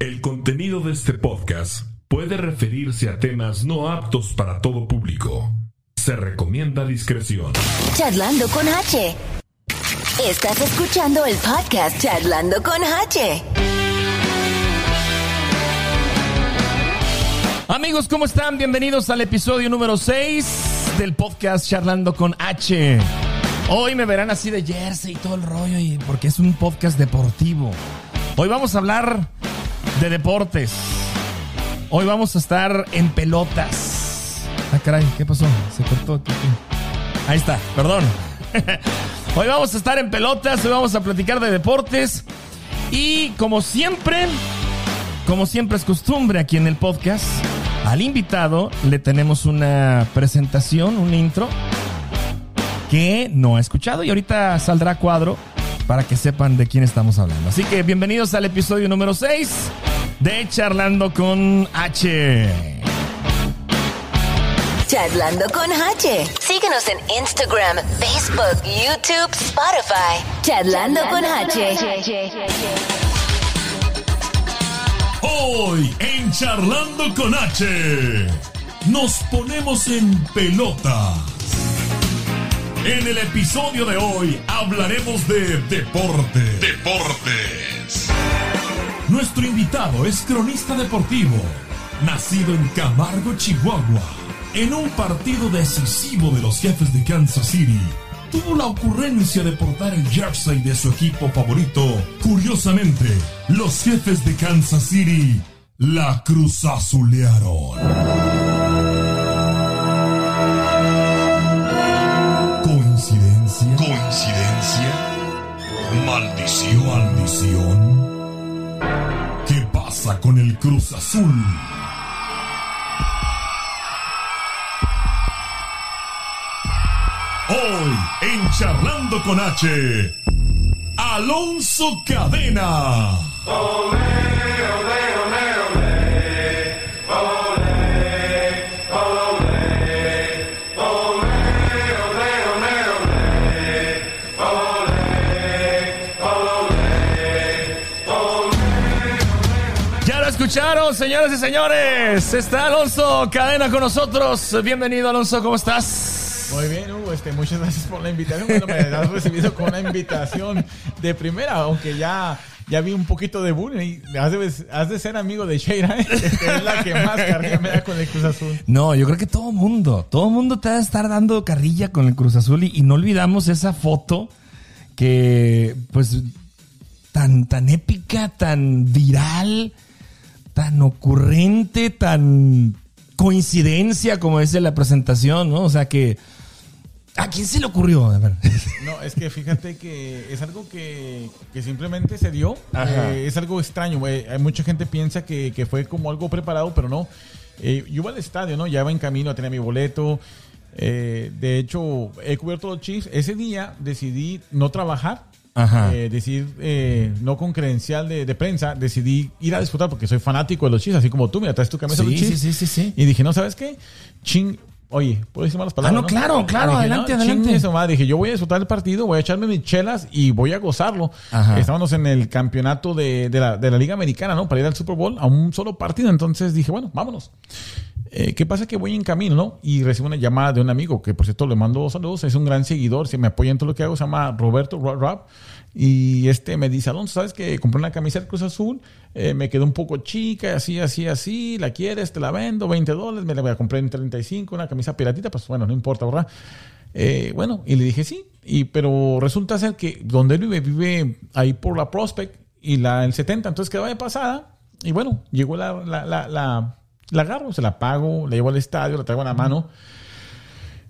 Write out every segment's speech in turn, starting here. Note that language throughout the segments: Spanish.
El contenido de este podcast puede referirse a temas no aptos para todo público. Se recomienda discreción. Charlando con H. Estás escuchando el podcast Charlando con H. Amigos, ¿cómo están? Bienvenidos al episodio número 6 del podcast Charlando con H. Hoy me verán así de jersey y todo el rollo, y porque es un podcast deportivo. Hoy vamos a hablar de deportes. Hoy vamos a estar en pelotas. Ah, caray, ¿qué pasó? Se cortó aquí. Ahí está, perdón. Hoy vamos a estar en pelotas, hoy vamos a platicar de deportes. Y como siempre, como siempre es costumbre aquí en el podcast, al invitado le tenemos una presentación, un intro que no ha escuchado y ahorita saldrá cuadro para que sepan de quién estamos hablando. Así que bienvenidos al episodio número 6 de Charlando con H. Charlando con H. Síguenos en Instagram, Facebook, YouTube, Spotify. Charlando con H. Hoy en Charlando con H nos ponemos en pelotas. En el episodio de hoy hablaremos de deporte. Deportes. Nuestro invitado es cronista deportivo, nacido en Camargo, Chihuahua. En un partido decisivo de los jefes de Kansas City, tuvo la ocurrencia de portar el jersey de su equipo favorito. Curiosamente, los jefes de Kansas City la cruzazulearon. ¿Maldición? ¿Maldición? ¿Qué pasa con el Cruz Azul? Hoy en Charlando con H, Alonso Cadena. Ya lo escucharon, señoras y señores. Está Alonso Cadena con nosotros. Bienvenido, Alonso, ¿cómo estás? Muy bien, Hugo, este, muchas gracias por la invitación. Bueno, me has recibido con una invitación de primera, aunque ya, ya vi un poquito de bullying. Has de, has de ser amigo de Sheira, ¿eh? que es la que más carrilla me da con el Cruz Azul. No, yo creo que todo mundo, todo mundo te va a estar dando carrilla con el Cruz Azul y, y no olvidamos esa foto que, pues, tan, tan épica, tan viral, tan ocurrente, tan coincidencia como es de la presentación, ¿no? O sea que, ¿a quién se le ocurrió? A ver. No, es que fíjate que es algo que, que simplemente se dio. Eh, es algo extraño. eh, hay mucha gente piensa que, que fue como algo preparado, pero no. Eh, yo iba al estadio, ¿no? Ya iba en camino, tenía mi boleto. Eh, de hecho, he cubierto los Chiefs. Ese día decidí no trabajar. Eh, decir, eh, no con credencial de, de prensa, decidí ir a disfrutar porque soy fanático de los Chiefs, así como tú, mira, traes tu camisa de los Chiefs. sí, sí, sí, sí. Y dije, no, ¿sabes qué? Ching, oye, ¿puedo decir malas palabras? Ah, no, claro, claro, Dije, adelante, no, adelante. madre. Dije, yo voy a disfrutar el partido, voy a echarme mis chelas y voy a gozarlo. Ajá. Estábamos en el campeonato de, de la, de la Liga Americana, ¿no? Para ir al Super Bowl a un solo partido. Entonces dije, bueno, vámonos. Eh, ¿Qué pasa? Que voy en camino, ¿no? Y recibo una llamada de un amigo que, por cierto, le mando saludos. Es un gran seguidor, se me apoya en todo lo que hago. Se llama Roberto Ro- Rap. Y este me dice, Alonso, ¿sabes que compré una camisa del Cruz Azul? Eh, me quedó un poco chica, así, así, así. ¿La quieres? Te la vendo, 20 dólares. Me la voy a comprar en 35, una camisa piratita. Pues bueno, no importa, ¿verdad? Eh, bueno, y le dije sí. Y, pero resulta ser que donde él vive, vive ahí por la Prospect y la, el 70. Entonces quedó de pasada. Y bueno, llegó la, la, la, la, la agarro, se la pago, la llevo al estadio, la traigo en la mano.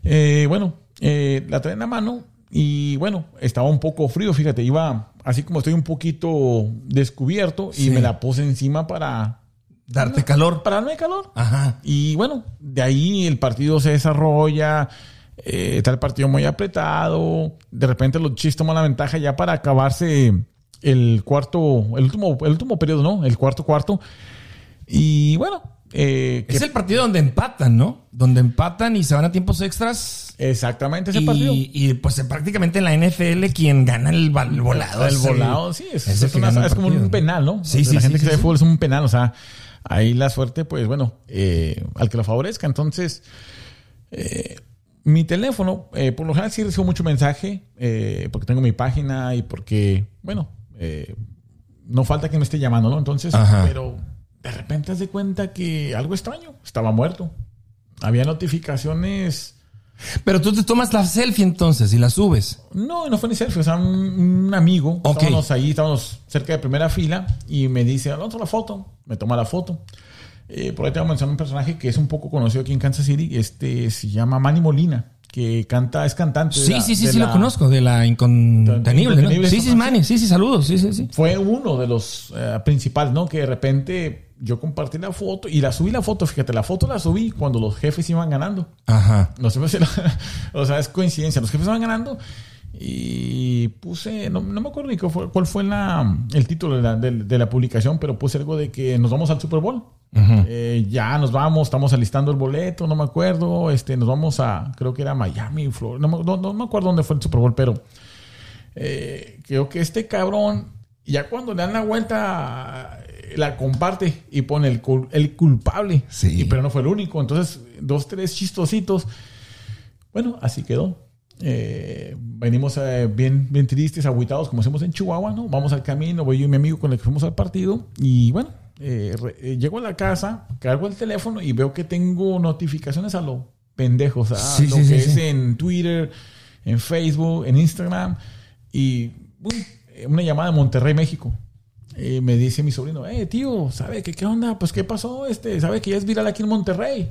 Eh, bueno, eh, la traen en la mano y bueno, estaba un poco frío, fíjate, iba así como estoy un poquito descubierto y me la puse encima para... Darte calor. Para darme calor. Ajá. Y bueno, de ahí el partido se desarrolla, eh, está el partido muy apretado, de repente los Chiefs toman la ventaja ya para acabarse el cuarto, el último, el último periodo, ¿no? El cuarto cuarto. Y bueno, eh, que- Es el partido donde empatan, ¿no? Donde empatan y se van a tiempos extras. exactamente ese partido. Y, y, pues prácticamente en la NFL quien gana el, volado. el volado, sí, es, es una- como un penal, ¿no? Sí, O sea, sí, La gente sí, que sabe sí. fútbol es un penal, o sea, ahí la suerte, pues bueno, eh, al que lo favorezca. Entonces, eh, mi teléfono, eh, por lo general sí recibo mucho mensaje, eh, porque tengo mi página y porque, bueno, eh, no falta que me esté llamando, ¿no? Entonces, Ajá. pero de repente de cuenta que algo extraño, estaba muerto. Había notificaciones. Pero tú te tomas la selfie entonces y la subes. No, no fue ni selfie, o sea, un, un amigo. Ok. Estábamos ahí, estábamos cerca de primera fila y me dice, Alonso, la foto. Me toma la foto. Eh, por ahí te voy a mencionar un personaje que es un poco conocido aquí en Kansas City. Este se llama Manny Molina, que canta, es cantante. de Sí, la- sí, sí, sí, la- lo conozco, de la incontenible, Sí, sí, Manny, sí, sí, saludos, sí, sí, sí. Fue uno de los eh, principales, ¿no? Que de repente yo compartí la foto y la subí la foto. Fíjate, la foto la subí cuando los jefes iban ganando. Ajá. No sé si la- o sea, es coincidencia. Los jefes van ganando y puse, no, no me acuerdo ni cuál fue, cuál fue la, el título de la, de- de la publicación, pero puse algo de que nos vamos al Super Bowl. Eh, ya nos vamos, estamos alistando el boleto, no me acuerdo. Este, nos vamos a, creo que era Miami, Florida. No, me- no- no me acuerdo dónde fue el Super Bowl, pero eh, creo que este cabrón, ya cuando le dan la vuelta, la comparte y pone el, cul- el culpable. Sí. Y- pero no fue el único. Entonces, dos, tres chistositos. Bueno, así quedó. Eh, venimos eh, bien, bien tristes, agüitados, como hacemos en Chihuahua, ¿no? Vamos al camino, voy yo y mi amigo con el que fuimos al partido. Y bueno, eh, re- eh, llego a la casa, cargo el teléfono y veo que tengo notificaciones a lo pendejos, a Sí, lo sí, que es en Twitter, en Facebook, en Instagram. Y una llamada de Monterrey, México. Eh, me dice mi sobrino, eh, tío, ¿sabe qué, qué onda? Pues, ¿qué pasó? Este, ¿Sabe que ya es viral aquí en Monterrey?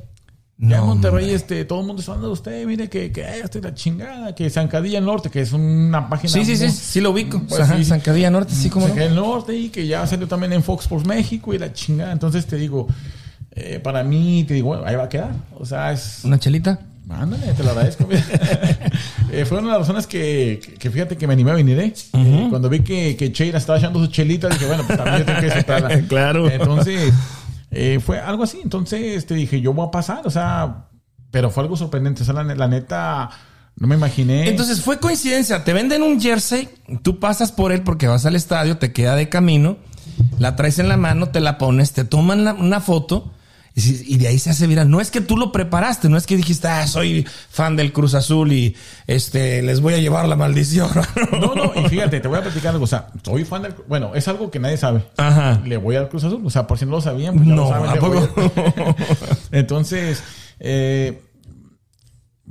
Ya en No, Monterrey, hombre. este, todo el mundo está hablando de usted, mire que, que estoy la chingada, que Zancadilla Norte, que es una página. Sí, sí, sí, sí lo ubico. Pues Ajá, sí. Zancadilla Norte, sí, como no. Zancadilla del Norte y que ya salió también en Fox Sports México y la chingada. Entonces te digo, eh, para mí, te digo, bueno, ahí va a quedar. O sea, es. Una chelita. Ándale, te lo agradezco. Eh, fue una de las razones que, que- que fíjate que me animé a venir. ¿eh? Eh, cuando vi que, que Cheira estaba echando su chelita, dije, bueno, pues también yo tengo que disfrutarla. Claro. Entonces, eh, fue algo así. Entonces, te dije, yo voy a pasar. O sea, pero fue algo sorprendente. O sea, la, la neta, no me imaginé. Entonces fue coincidencia. Te venden un jersey, tú pasas por él porque vas al estadio, te queda de camino, la traes en la mano, te la pones, te toman la- una foto y, de ahí se hace viral. No es que tú lo preparaste, no es que dijiste, ah, soy fan del Cruz Azul y este les voy a llevar la maldición. No, no, y fíjate, te voy a platicar algo. O sea, soy fan del. Bueno, es algo que nadie sabe. Ajá. Le voy al Cruz Azul. O sea, por si no lo sabían, pues ya No, lo saben. ¿a poco? Entonces, eh,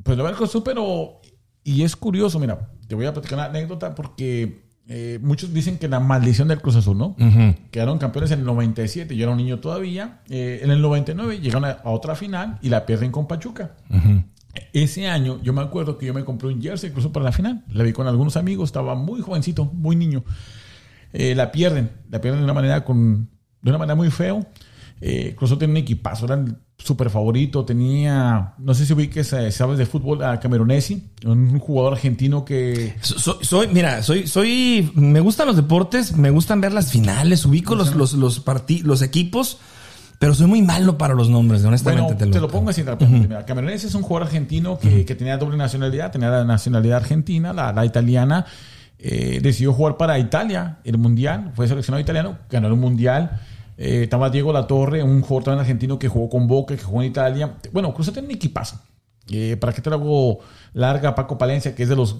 pues le voy al Cruz Azul, pero. Y es curioso, mira, te voy a platicar una anécdota porque eh, muchos dicen que la maldición del Cruz Azul, ¿no? Quedaron campeones en el 97, yo era un niño todavía. Eh, en el 99 llegaron a, a otra final y la pierden con Pachuca. Ese año, yo me acuerdo que yo me compré un jersey incluso para la final. La vi con algunos amigos, estaba muy jovencito, muy niño. Eh, la pierden, la pierden de una manera con, de una manera muy feo. Eh, Cruz Azul tenía un equipazo, era el súper favorito. Tenía, no sé si ubiques, eh, sabes de fútbol, a Cameronesi, un jugador argentino que So- Soy, soy- mira, soy, soy, me gustan los deportes, me gustan ver las finales, ubico los, los, los, los equipos, pero soy muy malo para los nombres, honestamente. Bueno, te lo, pongo así rápidamente. Mira, Cameronesi es un jugador argentino que, que tenía doble nacionalidad, tenía la nacionalidad argentina, la, la italiana. Eh, decidió jugar para Italia, el mundial, fue seleccionado italiano, ganó el mundial. Eh, estaba Diego Latorre, un jugador también argentino que jugó con Boca, que jugó en Italia. Bueno, Cruz tiene un equipazo. Eh, ¿Para qué te hago larga? Paco Palencia, que es de los.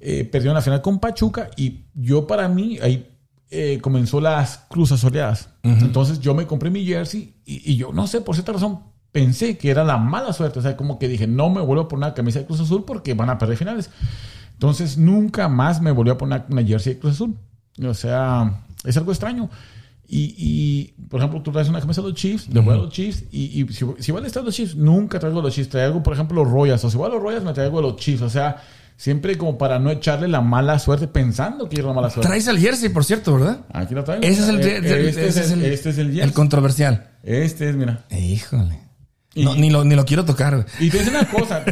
eh, perdió en la final con Pachuca. Y yo, para mí, ahí eh, comenzó las cruzas soleadas. Entonces yo me compré mi jersey y, y yo no sé, por cierta razón, pensé que era la mala suerte. O sea, como que dije, no me vuelvo a poner una camisa de Cruz Azul porque van a perder finales. Entonces nunca más me volví a poner una jersey de Cruz Azul. O sea, es algo extraño. Y, y, por ejemplo, tú traes una camisa de los Chiefs, le voy a los Chiefs, y, y si, si al estadio de los Chiefs, nunca traigo los Chiefs. Traigo, por ejemplo, los Royals. O si voy a los Royals, me traigo los Chiefs. O sea, siempre como para no echarle la mala suerte, pensando que es la mala suerte. Traes el jersey, por cierto, ¿verdad? Aquí lo traigo. Ese es el, Eh, el- este, es el, este es el el jersey. controversial. Este es, mira. Híjole. Y- No, ni, lo, ni lo quiero tocar. Y te dice una cosa,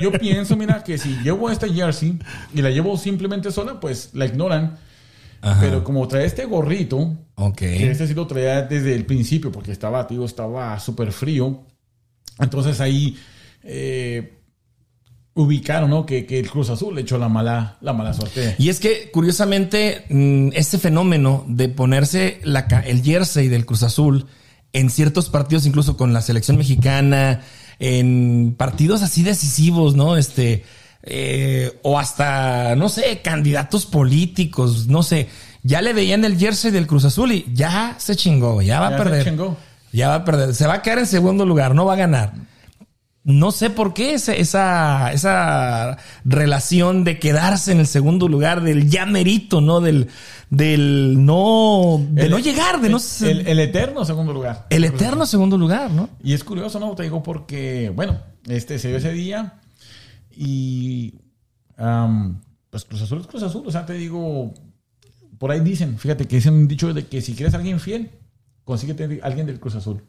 yo pienso, mira, que si llevo esta jersey y la llevo simplemente sola, pues la ignoran. Pero como trae este gorrito, Ok. que este sí lo traía desde el principio, porque estaba, tío, estaba súper frío. Entonces ahí eh, ubicaron, ¿no? Que, que el Cruz Azul le echó la mala, la mala suerte. Y es que, curiosamente, mm, este fenómeno de ponerse la el jersey del Cruz Azul en ciertos partidos, incluso con la selección mexicana, en partidos así decisivos, ¿no? Este, eh, o hasta, no sé, candidatos políticos, no sé. Ya le veían el jersey del Cruz Azul y ya se chingó, ya va Ya a se perder. chingó. Ya va a perder. Se va a quedar en segundo lugar, no va a ganar. No sé por qué esa, esa, esa relación de quedarse en el segundo lugar, del ya merito, ¿no? Del, del no, de El- no llegar, de no el, ser- el- el eterno segundo lugar. el eterno segundo lugar, ¿no? Y es curioso, ¿no? Te digo porque, bueno, este se dio ese día y pues Cruz Azul es Cruz Azul. O sea, te digo, por ahí dicen, fíjate que dicen un dicho de que si quieres a alguien fiel, consíguete a alguien del Cruz Azul.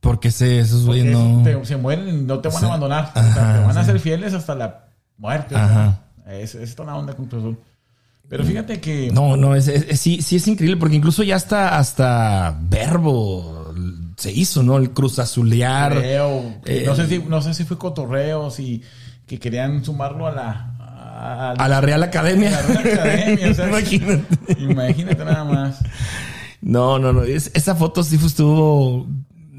Porque se, esos güeyes no. te- se mueren y no te van a abandonar. O sea, te van a ser fieles hasta la muerte. Ajá. Es, es toda una onda con Cruz Azul. Pero fíjate que... No, no, es, es- sí, sí es increíble, porque incluso ya hasta, hasta verbo se hizo, ¿no? El cruz azulear. Creo, Eh, no, sé si, no sé si fue cotorreo, si que querían sumarlo a la... A, A la Real Academia. a la Real Academia, o sea, Imagínate. Imagínate nada más. No, no, no. es- esa foto sí estuvo.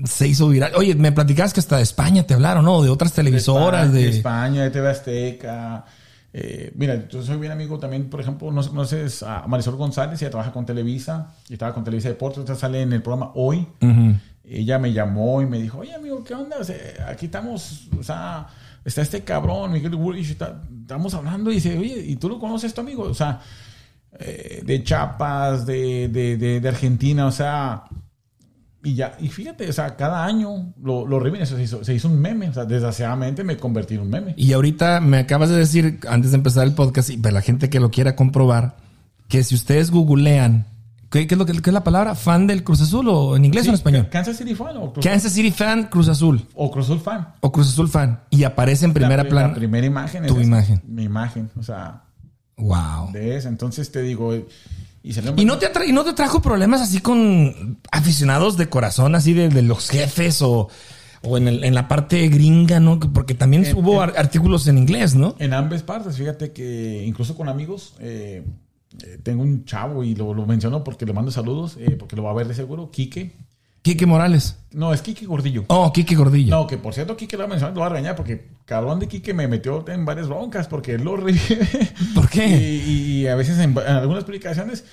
Se hizo viral. Oye, me platicabas que hasta de España te hablaron, ¿no? De otras televisoras. España, De, de España, de TV Azteca. Eh, mira, yo soy bien amigo también, por ejemplo, no conoces a Marisol González, ella trabaja con Televisa, y estaba con Televisa Deportes, ahorita sale en el programa Hoy. Ella me llamó y me dijo, oye amigo, ¿qué onda? O sea, aquí estamos, o sea, está este cabrón, Miguel está- estamos hablando y dice, oye, ¿y tú lo conoces tu amigo? O sea, eh, de Chiapas, de, de, de, Argentina, o sea, y ya, y fíjate, o sea, cada año lo, lo se hizo, se hizo un meme, o sea, desgraciadamente me convertí en un meme. Y ahorita me acabas de decir, antes de empezar el podcast, y para la gente que lo quiera comprobar, que si ustedes googlean, ¿qué, qué es lo que qué es la palabra? ¿Fan del Cruz Azul o en inglés o en español? Kansas City fan o Cruz, Kansas City fan, Cruz Azul. o Cruz Azul fan. O Cruz Azul fan. Y aparece en primera la, plana. La primera imagen. es Tu imagen. Mi imagen, o sea, Wow. de esa. Entonces te digo, y salió ¿Y no te, y no te trajo problemas así con aficionados de corazón, así de, de los jefes o, o en, el- en la parte gringa, ¿no? Porque también En- hubo en- artículos en inglés, ¿no? En ambas partes, fíjate que incluso con amigos, eh, eh, tengo un chavo y lo, lo menciono porque le mando saludos, eh, porque lo va a ver de seguro, Quique. Quique Morales. No, es Quique Gordillo. Oh, Quique Gordillo. No, que por cierto, Quique lo va a mencionar, lo va a regañar porque cabrón de Quique me metió en varias broncas porque él lo revive. ¿Por qué? Y, y a veces en, en algunas publicaciones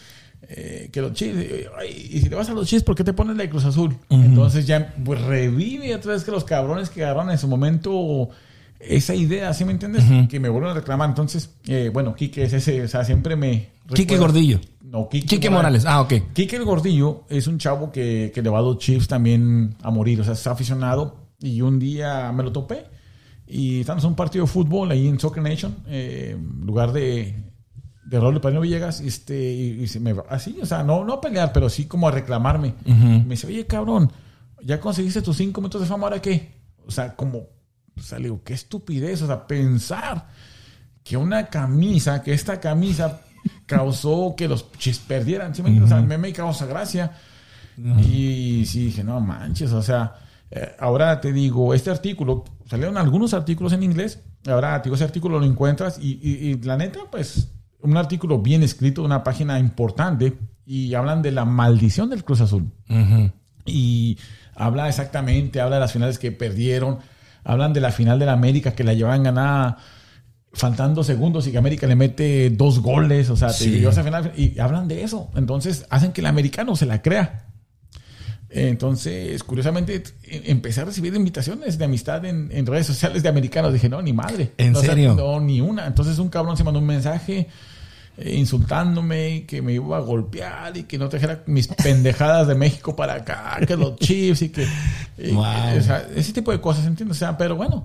eh, que los chis, eh, ay, y si te vas a los chis, ¿por qué te pones la de Cruz Azul? Entonces ya pues, revive otra vez que los cabrones que agarraron en su momento esa idea, ¿sí me entiendes? Que me vuelven a reclamar. Entonces, eh, bueno, Quique es ese, o sea, siempre me... Quique recuerda- Gordillo. No, Quique, Quique Morales. Ah, ok. Kike el Gordillo es un chavo que, que le va a los Chiefs también a morir. O sea, es aficionado. Y un día me lo topé. Y estamos en un partido de fútbol ahí en Soccer Nation, eh, lugar de, de Raúl Padrino Villegas. Este, y, y se me así, o sea, no, no a pelear, pero sí como a reclamarme. Me dice, oye, cabrón, ya conseguiste tus cinco minutos de fama, ¿ahora qué? O sea, como, o sea, le digo, qué estupidez, o sea, pensar que una camisa, que esta camisa causó que los chis perdieran, ¿sí me? O sea, el meme causa gracia. Y sí dije, no manches, o sea, eh, ahora te digo, este artículo, salieron algunos artículos en inglés, ahora te digo, ese artículo lo encuentras y, y- y la neta, pues, un artículo bien escrito, una página importante, y hablan de la maldición del Cruz Azul. Y habla exactamente, habla de las finales que perdieron, hablan de la final de la América que la llevaban ganada faltando segundos y que América le mete dos goles, o sea, te Sí. digo, esa final, y hablan de eso. Entonces hacen que el americano se la crea. Entonces, curiosamente, empecé a recibir invitaciones de amistad en, en redes sociales de americanos. Dije, no, ni madre. ¿En O sea, serio? no, ni una. Entonces un cabrón se mandó un mensaje insultándome y que me iba a golpear y que no trajera mis pendejadas de México para acá, que los chips y que... y- Wow. o sea, ese tipo de cosas, ¿entiendes? O sea, pero bueno,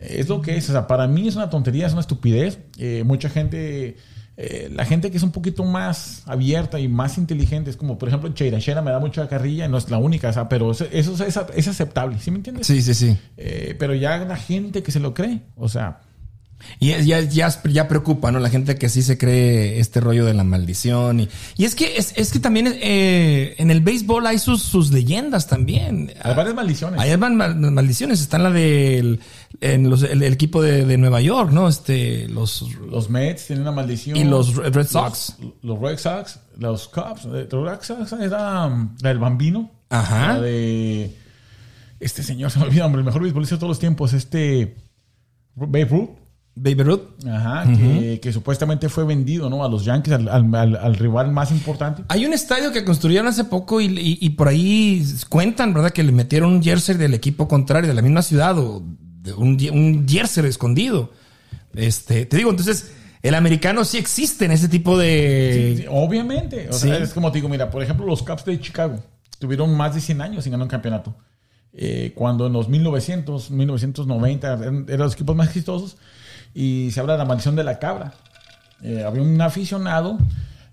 es lo que es. O sea, para mí es una tontería, es una estupidez. Eh, mucha gente... eh, la gente que es un poquito más abierta y más inteligente, es como por ejemplo Cheira Shera me da mucha carrilla, no es la única, o sea, pero eso, eso es, es aceptable, ¿sí me entiendes? Sí, sí, sí. Eh, pero ya la gente que se lo cree, o sea, Y ya, ya, ya, preocupa, ¿no? La gente que sí se cree este rollo de la maldición. Y, y es que es, es que también eh, en el béisbol hay sus, sus leyendas también. Hay varias maldiciones. Hay varias maldiciones. Está la del en los, el, equipo de, de, Nueva York, ¿no? Este, los, los Mets tienen una maldición. Y los Red Sox. Los, Red Sox, los Cubs. Los Red Sox era la del Bambino. Ajá. La de este señor, se me olvida, hombre, el mejor beisbolista de todos los tiempos, este Babe Ruth. Baby Ruth. Ajá, que, supuestamente fue vendido, ¿no? A los Yankees, al, rival más importante. Hay un estadio que construyeron hace poco y, por ahí cuentan, ¿verdad? Que le metieron un jersey del equipo contrario, de la misma ciudad, o de un, un jersey escondido. Este, te digo, entonces, el americano sí existe en ese tipo de... obviamente. O sea, es como te digo, mira, por ejemplo, los Cubs de Chicago tuvieron más de 100 años sin ganar un campeonato. Eh, cuando en los 1900, 1990 eran, eran los equipos más exitosos y se habla de la maldición de la cabra. Eh, había un aficionado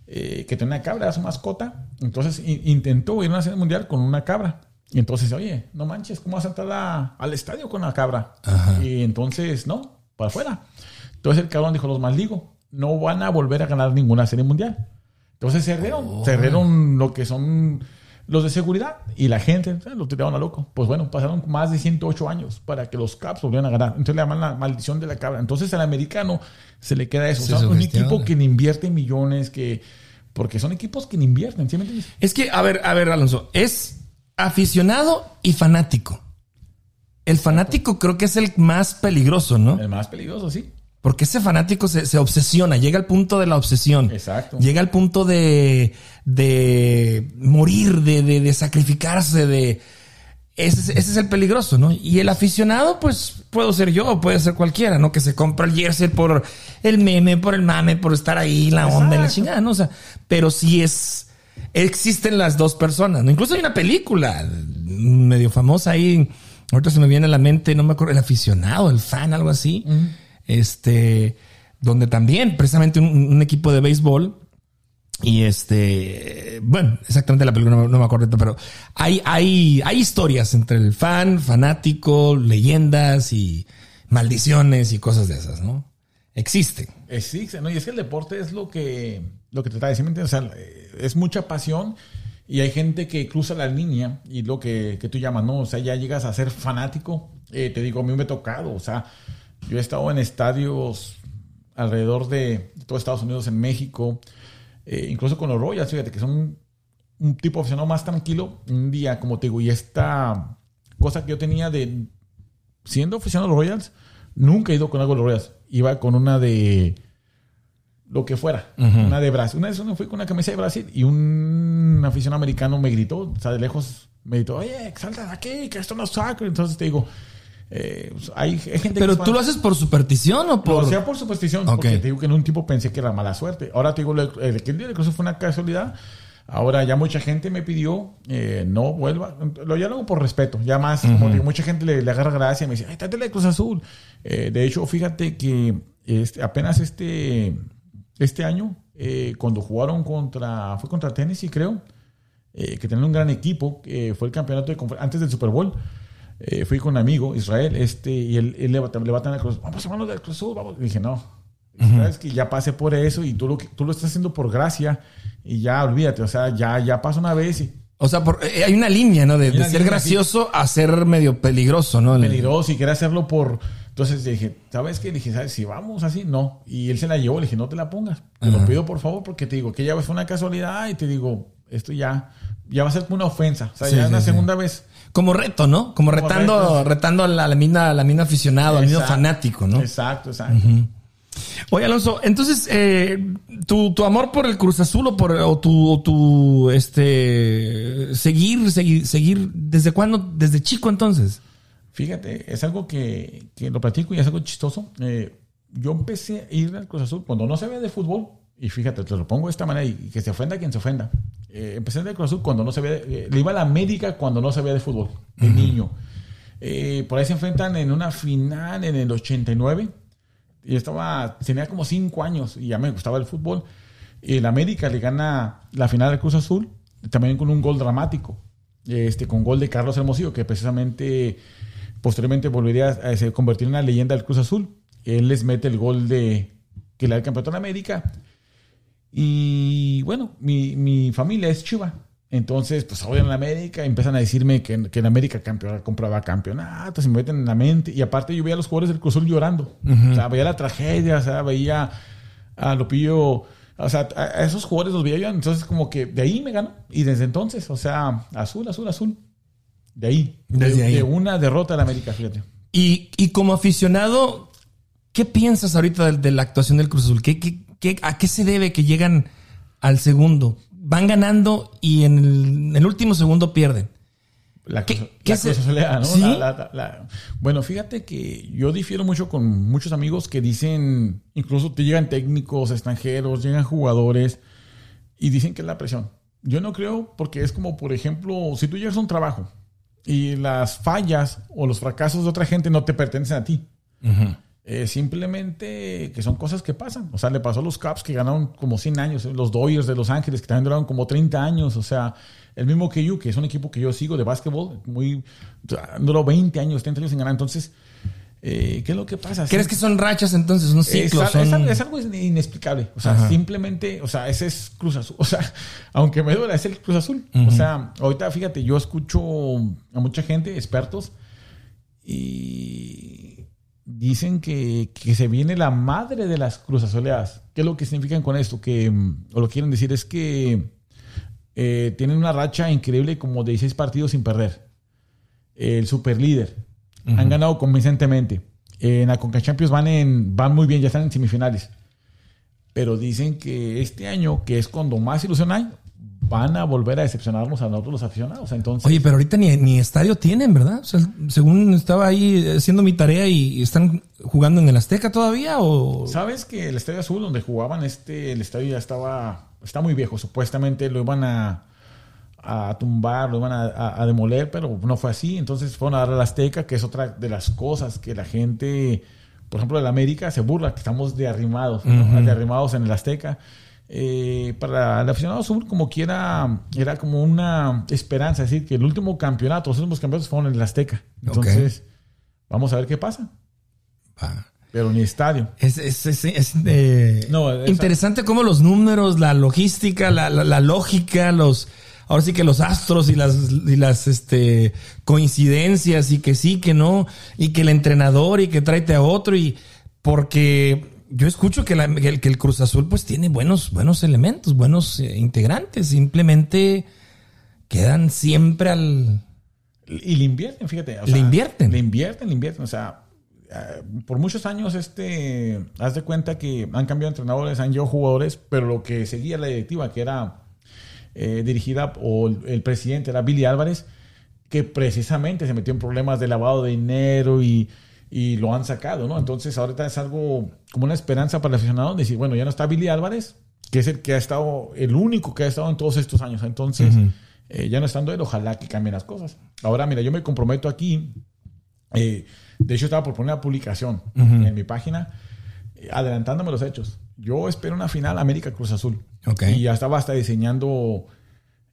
eh, que tenía una cabra, era su mascota, entonces intentó ir a una serie mundial con una cabra. Y entonces, oye, no manches, ¿cómo vas a entrar al estadio con la cabra? Y entonces, no, para afuera. Entonces el cabrón dijo, los maldigo, no van a volver a ganar ninguna serie mundial. Entonces cerraron, oh. cerraron lo que son los de seguridad y la gente eh, lo tiraron a loco. Pues bueno, pasaron más de 108 años para que los Caps volvieran a ganar. Entonces le llaman la maldición de la cabra. Entonces al americano se le queda eso. o sea, un equipo que invierte millones, que porque son equipos que invierten. ¿sí Es que, a ver, a ver, Alonso, es aficionado y fanático. El fanático creo que es el más peligroso, ¿no? El más peligroso, sí. Porque ese fanático se, obsesiona, llega al punto de la obsesión. Exacto. Llega al punto de, de morir, de, de, sacrificarse, de... Ese, ese, es el peligroso, ¿no? Y el aficionado, pues, puedo ser yo, puede ser cualquiera, ¿no? Que se compra el jersey por el meme, por el mame, por estar ahí, la onda la chingada, ¿no? O sea, pero sí es... Existen las dos personas, ¿no? Incluso hay una película medio famosa ahí, ahorita se me viene a la mente, no me acuerdo, el aficionado, el fan, algo así este, donde también precisamente un, equipo de béisbol y este, bueno, exactamente la película no, me acuerdo, pero hay, hay, hay historias entre el fan, fanático, leyendas y maldiciones y cosas de esas, ¿no? Existen. Existe, ¿no? Y es que el deporte es lo que, lo que te está diciendo, o sea, es mucha pasión y hay gente que cruza la línea y lo que, que tú llamas, ¿no? O sea, ya llegas a ser fanático. Eh, te digo, a mí me ha tocado, o sea, yo he estado en estadios alrededor de todo Estados Unidos, en México, eh, incluso con los Royals, fíjate que son un, tipo aficionado más tranquilo. Un día, como te digo, y esta cosa que yo tenía de siendo aficionado a los Royals, nunca he ido con algo de los Royals. Iba con una de lo que fuera, una de Brasil. Una vez uno fui con una camisa de Brasil y un aficionado americano me gritó, o sea, de lejos me gritó, oye, salta de aquí, que esto no es sacro. Entonces te digo, eh, pues, hay, gente Pero tú lo haces por superstición o por. Lo hacía por superstición. Porque te digo que en un tipo pensé que era mala suerte. Ahora te digo, el, día de fue una casualidad. Ahora ya mucha gente me pidió eh, no vuelva. Lo ya lo hago por respeto. Ya más, como digo, mucha gente le, agarra gracia y me dice, ay, trátele de Cruz Azul. Eh, de hecho, fíjate que este, apenas este, este año, cuando jugaron contra, fue contra Tennessee, creo, que tenían un gran equipo, fue el campeonato de antes del Super Bowl. Eh, fui con un amigo, Israel, este, y él, él le, le va a tener cruz. Vamos a del cruz, vamos. Y dije, no. Sabes que ya pasé por eso y tú lo, tú lo estás haciendo por gracia y ya olvídate, o sea, ya, ya pasa una vez y. O sea, eh, hay una línea, ¿no? De, ser gracioso a ser medio peligroso, ¿no? Peligroso y quiere hacerlo por. Entonces dije, ¿sabes qué? Le dije, ¿sabes? Si vamos así, no. Y él se la llevó, le dije, no te la pongas. Te lo pido por favor, porque te digo que ya fue una casualidad y te digo, esto ya, ya va a ser una ofensa. O sea, ya es la segunda vez. Como reto, ¿no? Como, retando, retando a la, mina, la mina aficionado, al mismo fanático, ¿no? Exacto, exacto. Oye, Alonso, entonces, eh, tu, tu, amor por el Cruz Azul o por o tu, tu este seguir, seguir, seguir, ¿desde cuándo? ¿Desde chico entonces? Fíjate, es algo que, que lo platico y es algo chistoso. Eh, yo empecé a ir al Cruz Azul cuando no sabía de fútbol. Y fíjate, te lo pongo de esta manera y que se ofenda quien se ofenda. Eh, empecé en el Cruz Azul cuando no sabía, eh, le iba a la América cuando no sabía de fútbol, de niño. Eh, por ahí se enfrentan en una final en el 89. Y estaba, tenía como 5 años y ya me gustaba el fútbol. Y el América le gana la final del Cruz Azul, también con un gol dramático, este, con gol de Carlos Hermosillo, que precisamente posteriormente volvería a, se convertir en una leyenda del Cruz Azul. Él les mete el gol de que le da el campeonato en América. Y bueno, mi, mi familia es Chiva. Entonces, pues odian en América, empiezan a decirme que, que en América campeón, compraba campeonatos, se me meten en la mente. Y aparte yo veía a los jugadores del Cruz Azul llorando. O sea, veía la tragedia, o sea, veía a Lopillo, o sea, a esos jugadores los veía yo. Entonces, como que de ahí me ganó. Y desde entonces, o sea, azul, azul, azul. De ahí. Desde de, ahí. de una derrota en América, fíjate. Y, y como aficionado, ¿qué piensas ahorita de, de la actuación del Cruz Azul? ¿Qué, qué, qué- a qué se debe que llegan al segundo? Van ganando y en el, en el último segundo pierden. La ¿Qué- cosa- qué la se- cosa solea, ¿no? ¿Sí? La- la- la- la- Bueno, fíjate que yo difiero mucho con muchos amigos que dicen, incluso te llegan técnicos extranjeros, llegan jugadores y dicen que es la presión. Yo no creo porque es como, por ejemplo, si tú llegas a un trabajo y las fallas o los fracasos de otra gente no te pertenecen a ti. Eh, simplemente que son cosas que pasan. O sea, le pasó a los Caps que ganaron como 100 años, eh, los Dodgers de Los Ángeles que también duraron como 30 años. O sea, el mismo que you, que es un equipo que yo sigo de básquetbol, muy, duró 20 años, 30 años sin ganar. Entonces, eh, ¿qué es lo que pasa? ¿Crees que son rachas entonces? ¿Son Es, ciclos? al- es son- al- es algo inexplicable. O sea, Ajá. simplemente, o sea, ese es Cruz Azul. O sea, aunque me duela, es el Cruz Azul. O sea, ahorita fíjate, yo escucho a mucha gente, expertos, y dicen que, que se viene la madre de las Cruz Azuleadas. ¿Qué es lo que significan con esto? Que, mm, o lo que quieren decir es que eh, tienen una racha increíble como de 16 partidos sin perder. El super líder. Han ganado convincentemente. En la Conca Champions van, en, van muy bien, ya están en semifinales. Pero dicen que este año, que es cuando más ilusión hay, van a volver a decepcionarnos a nosotros los aficionados. Entonces, Oye, pero ahorita ni, ni estadio tienen, ¿verdad? O sea, según estaba ahí haciendo mi tarea y están jugando en el Azteca todavía o... ¿sabes que el Estadio Azul donde jugaban este, el estadio ya estaba, está muy viejo. Supuestamente lo iban a, a tumbar, lo iban a, a- a demoler, pero no fue así. Entonces fueron a dar al Azteca, que es otra de las cosas que la gente, por ejemplo, de la América se burla, que estamos de arrimados, ¿no? de arrimados en el Azteca. Eh, para el aficionado azul, como quiera, era como una esperanza, es decir, que el último campeonato, los últimos campeonatos fueron en el Azteca. Entonces, vamos a ver qué pasa. Ah. Pero ni estadio. Es, es, es- es, eh, No, interesante cómo los números, la logística, la, la- la lógica, los ahora sí que los astros y las y las este coincidencias y que sí, que no, y que el entrenador y que tráete a otro y porque yo escucho que, la- que el, que el Cruz Azul pues tiene buenos buenos elementos, buenos eh, integrantes, simplemente quedan siempre al Y le invierten, fíjate. o Le invierten. Le invierten, le invierten. O sea, eh, por muchos años, este, haz de cuenta que han cambiado entrenadores, han llegado jugadores, pero lo que seguía la directiva, que era eh, dirigida, o el, el presidente era Billy Álvarez, que precisamente se metió en problemas de lavado de dinero y, y lo han sacado, ¿no? Entonces, ahorita es algo como una esperanza para el aficionado, decir, bueno, ya no está Billy Álvarez, que es el que ha estado, el único que ha estado en todos estos años. Entonces, eh, ya no estando él, ojalá que cambien las cosas. Ahora, mira, yo me comprometo aquí. eh, de hecho, estaba por poner una publicación en mi página, eh, adelantándome los hechos. Yo espero una final América Cruz Azul. Ok. Y ya estaba hasta diseñando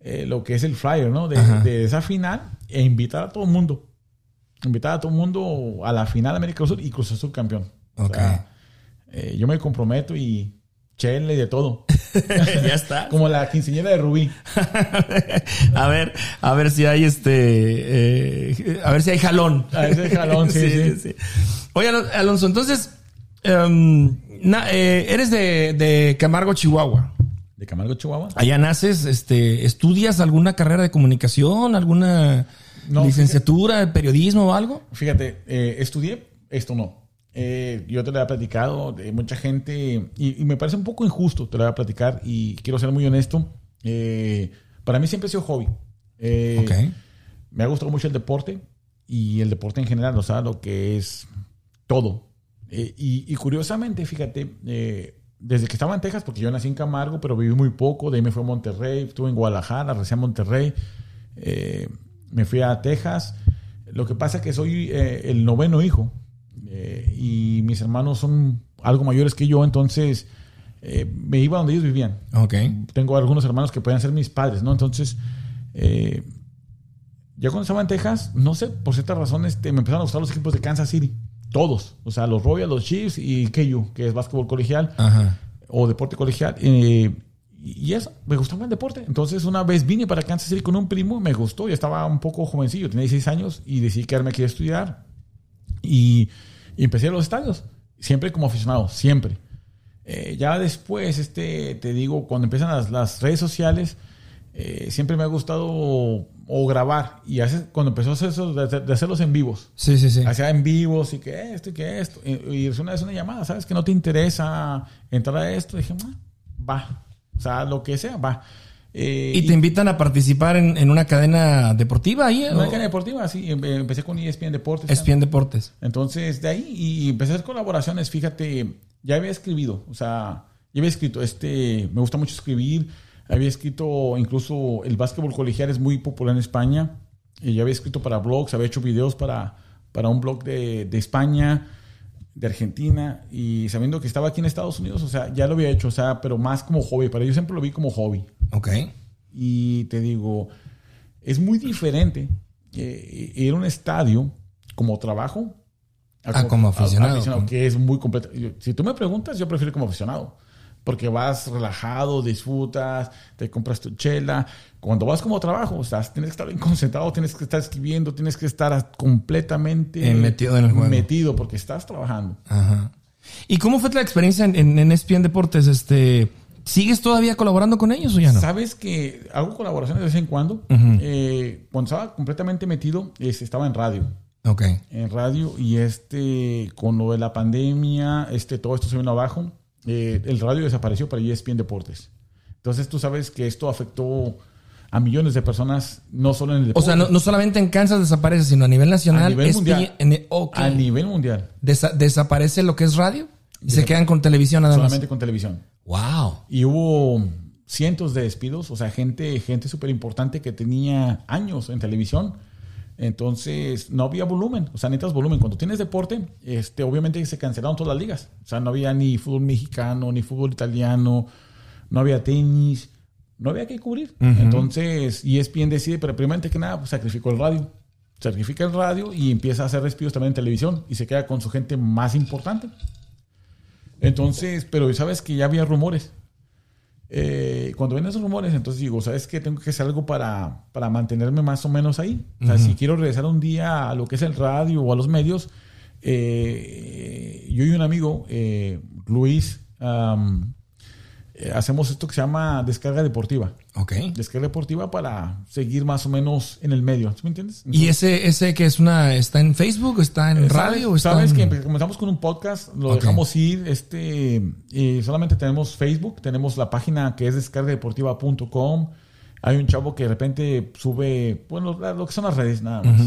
eh, lo que es el flyer, ¿no? De, de esa final e invitar a todo el mundo. Invitar a todo el mundo a la final América Cruz Azul y Cruz Azul campeón. O Ok. sea, eh, yo me comprometo y chenle de todo. ya está. Como la quinceañera de Rubí. a ver, a ver si hay este, eh, a ver si hay jalón. Ah, ese jalón, sí, sí. Oye, Alon- Alonso, entonces, em, na- eh, eres de, de Camargo, Chihuahua. De Camargo, Chihuahua. Allá naces, este, estudias alguna carrera de comunicación, alguna No, licenciatura de periodismo o algo. Fíjate, eh, estudié, esto no. Eh, yo te lo había platicado de mucha gente y, y me parece un poco injusto, te lo voy a platicar y quiero ser muy honesto. Eh, para mí siempre ha sido hobby. Eh, Ok. Me ha gustado mucho el deporte y el deporte en general, o sea, lo que es todo. Eh, y, y curiosamente, fíjate, eh, desde que estaba en Texas, porque yo nací en Camargo, pero viví muy poco, de ahí me fui a Monterrey, estuve en Guadalajara, regresé a Monterrey, eh, me fui a Texas. Lo que pasa es que soy eh, el noveno hijo eh, y mis hermanos son algo mayores que yo, entonces eh, me iba donde ellos vivían Ok. tengo algunos hermanos que pueden ser mis padres, ¿no? Entonces, eh, ya cuando estaba en Texas, no sé, por cierta razón, este, me empezaron a gustar los equipos de Kansas City. todos. O sea, los Royals, los Chiefs y KU, que es básquetbol colegial Ajá. o deporte colegial. Eh, y eso, me gustaba el deporte. Entonces, una vez vine para Kansas City con un primo, me gustó. Ya estaba un poco jovencillo, tenía 16 años y decidí quedarme aquí a estudiar. Y, y empecé a los estadios, siempre como aficionado, siempre. Eh, ya después, este, te digo, cuando empiezan las, las redes sociales, eh, siempre me ha gustado o, grabar. Y hace, cuando empezó a hacer eso, de, de hacerlos en vivos. Sí, sí, sí. Hacía en vivos y que esto y que esto. Y, y una vez una llamada, ¿sabes? Que no te interesa entrar a esto. dije, "Ah, va. O sea, lo que sea, va. Eh, ¿Y te invitan a participar en, en una cadena deportiva ahí? Una cadena deportiva, sí. em- Empecé con ESPN Deportes. ESPN Deportes. Entonces, de ahí, y empecé a hacer colaboraciones, fíjate, ya había escribido, o sea, ya había escrito, este, me gusta mucho escribir, había escrito, incluso el básquetbol colegial es muy popular en España, y ya había escrito para blogs, había hecho videos para, para un blog de, de España, de Argentina, y sabiendo que estaba aquí en Estados Unidos, o sea, ya lo había hecho, o sea, pero más como hobby, para yo siempre lo vi como hobby. Ok. Y te digo, es muy diferente eh, ir a un estadio como trabajo Ah, como aficionado, como- que es muy completo. Yo- Si tú me preguntas, yo prefiero como aficionado. Porque vas relajado, disfrutas, te compras tu chela. Cuando vas como trabajo, o sea, tienes que estar bien concentrado, tienes que estar escribiendo, tienes que estar completamente Eh, metido en el juego. Metido, porque estás trabajando. Ajá. ¿Y cómo fue la experiencia en, en, en ESPN Deportes? Este, ¿Sigues todavía colaborando con ellos o ya no? Sabes que hago colaboraciones de vez en cuando. Eh, cuando estaba completamente metido, es- estaba en radio. Ok. en radio y este con lo de la pandemia este todo esto se vino abajo eh, el radio desapareció para ESPN Deportes entonces tú sabes que esto afectó a millones de personas no solo en el O deporte sea, no, no solamente en Kansas desaparece, sino a nivel nacional. A nivel mundial. en- ok. a nivel mundial Desa- desaparece lo que es radio y se quedan con televisión nada solamente con televisión. Wow. y hubo cientos de despidos o sea gente gente súper importante que tenía años en televisión entonces no había volumen, o sea, necesitas volumen. Cuando tienes deporte, este, obviamente se cancelaron todas las ligas. O sea, no había ni fútbol mexicano, ni fútbol italiano, no había tenis, no había que cubrir. Entonces, E ESPN decide, pero primero que nada, pues, sacrificó el radio. Sacrifica el radio y empieza a hacer despidos también en televisión y se queda con su gente más importante. Entonces, pero sabes que ya había rumores. Eh, cuando ven esos rumores, entonces digo, ¿sabes qué? Tengo que hacer algo para, para mantenerme más o menos ahí. O sea, si quiero regresar un día a lo que es el radio o a los medios, eh, yo y un amigo, eh, Luis, eh, hacemos esto que se llama descarga deportiva. Ok. Descarga deportiva para seguir más o menos en el medio. ¿Sí me entiendes? ¿Y ese, ese que es una, está en Facebook, está en Eh, radio ¿Sabes, está sabes en- que comenzamos con un podcast, lo dejamos ir, este, y solamente tenemos Facebook, tenemos la página que es descargadeportiva.com. Hay un chavo que de repente sube, bueno, lo que son las redes, nada más.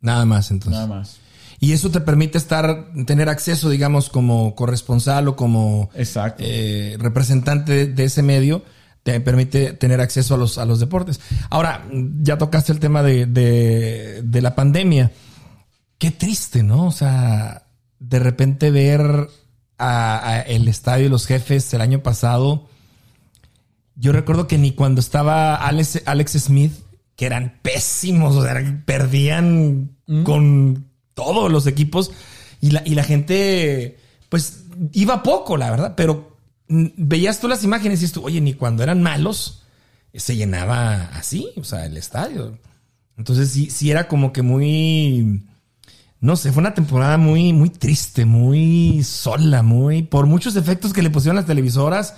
Nada más entonces. Nada más. Y eso te permite estar, tener acceso, digamos, como corresponsal o como Exacto. eh, representante de, ese medio, te permite tener acceso a los, a los deportes. Ahora, ya tocaste el tema de, de, de la pandemia. Qué triste, ¿no? O sea, de repente ver a, a el estadio y los jefes el año pasado. Yo recuerdo que ni cuando estaba Alex, Alex Smith, que eran pésimos, o sea, perdían con todos los equipos y la, y la gente, pues, iba poco, la verdad, pero mm, veías tú las imágenes y tú, oye, ni cuando eran malos se llenaba así, o sea, el estadio. Entonces sí, sí era como que muy, no sé, fue una temporada muy, muy triste, muy sola, muy, por muchos efectos que le pusieron las televisoras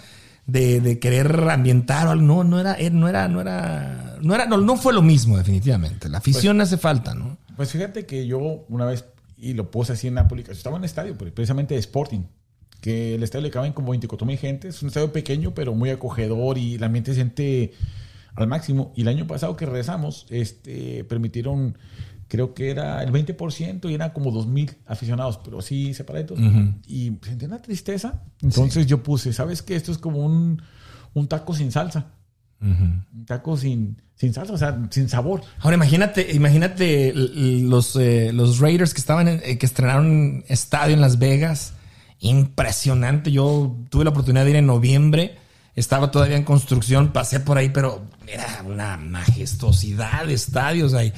de, de querer ambientar o algo. No, no era, eh, no era, no era, no era, no, no fue lo mismo, definitivamente. La afición hace falta, ¿no? Pues fíjate que yo una vez, y lo puse así en la publicación, estaba en un estadio, pero precisamente de Sporting, que el estadio le caben como 24 mil gente, es un estadio pequeño, pero muy acogedor y el ambiente se siente al máximo. Y el año pasado que regresamos, este, permitieron, creo que era el 20% y eran como 2 mil aficionados, pero así separados. Y sentí una tristeza. Entonces yo puse, ¿sabes qué? Esto es como un, un taco sin salsa. Un taco sin, sin salsa, o sea, sin sabor. Ahora imagínate, imagínate los, eh, los Raiders que estaban en- eh, que estrenaron estadio en Las Vegas. Impresionante. Yo tuve la oportunidad de ir en noviembre. Estaba todavía en construcción, pasé por ahí, pero era una majestuosidad de estadios ahí.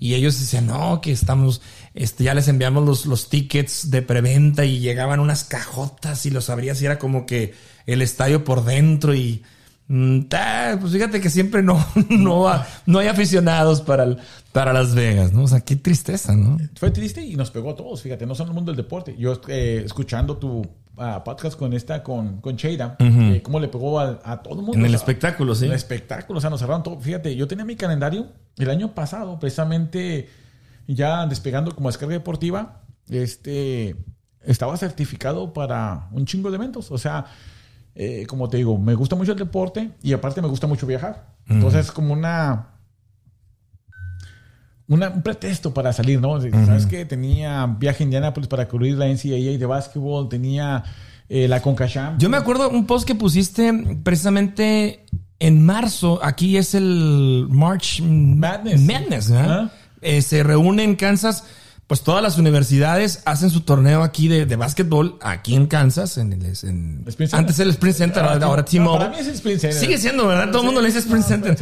y ellos decían, no, que estamos, este, ya les enviamos los, los tickets de preventa y llegaban unas cajotas y los abrías y era como que el estadio por dentro y pues fíjate que siempre no, no, no hay aficionados para, para Las Vegas, ¿no? O sea, qué tristeza, ¿no? Fue triste y nos pegó a todos, fíjate, no solo el mundo del deporte. Yo eh, escuchando tu uh, podcast con esta, con, con Cheira, eh, cómo le pegó a, todo el mundo. En el espectáculo, sí. En el espectáculo, o sea, nos cerraron todo. Fíjate, yo tenía mi calendario el año pasado, precisamente ya despegando como descarga deportiva, este, estaba certificado para un chingo de eventos. O sea, eh, como te digo, me gusta mucho el deporte y aparte me gusta mucho viajar. Entonces, es como una, una, un pretexto para salir, ¿no? ¿Sabes qué? Tenía viaje a Indianapolis para cubrir la NCAA de básquetbol, tenía eh, la Concacham. Yo me acuerdo un post que pusiste precisamente en marzo. Aquí es el March Madness. Madness eh, se reúne en Kansas pues todas las universidades hacen su torneo aquí de, de básquetbol, aquí en Kansas, en el, en, antes el Sprint Center, ahora, ahora T-Mobile. Para mí es el Sprint Center. Sigue siendo, ¿verdad? Todo el mundo le dice Sprint Center.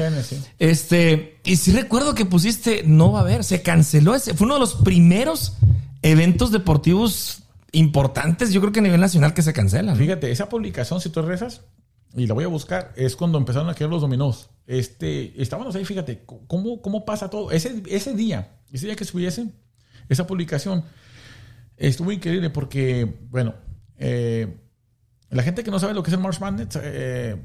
Este, y sí recuerdo que pusiste, no va a haber, se canceló ese, fue uno de los primeros eventos deportivos importantes, yo creo que a nivel nacional que se cancela. Fíjate, esa publicación, si tú rezas, y la voy a buscar, es cuando empezaron a caer los dominós. Este, estábamos ahí, fíjate, cómo, cómo pasa todo. Ese, ese día, ese día que subiese, esa publicación estuvo increíble porque, bueno, eh, la gente que no sabe lo que es el March Madness, eh,